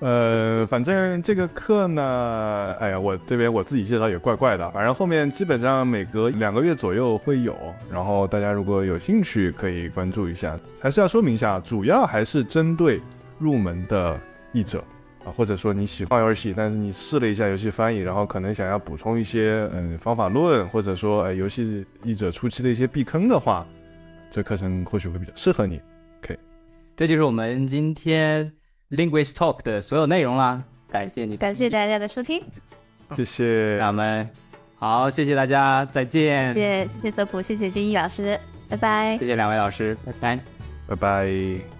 呃，反正这个课呢，哎呀，我这边我自己介绍也怪怪的。反正后面基本上每隔两个月左右会有，然后大家如果有兴趣可以关注一下。还是要说明一下，主要还是针对入门的译者啊，或者说你喜欢游戏，但是你试了一下游戏翻译，然后可能想要补充一些嗯方法论，或者说哎游戏译者初期的一些避坑的话，这课程或许会比较适合你。OK，这就是我们今天。Linguist Talk 的所有内容啦，感谢你，感谢大家的收听，谢谢，咱们好，谢谢大家，再见，谢谢谢谢索普，谢谢君毅老师，拜拜，谢谢两位老师，拜拜，拜拜。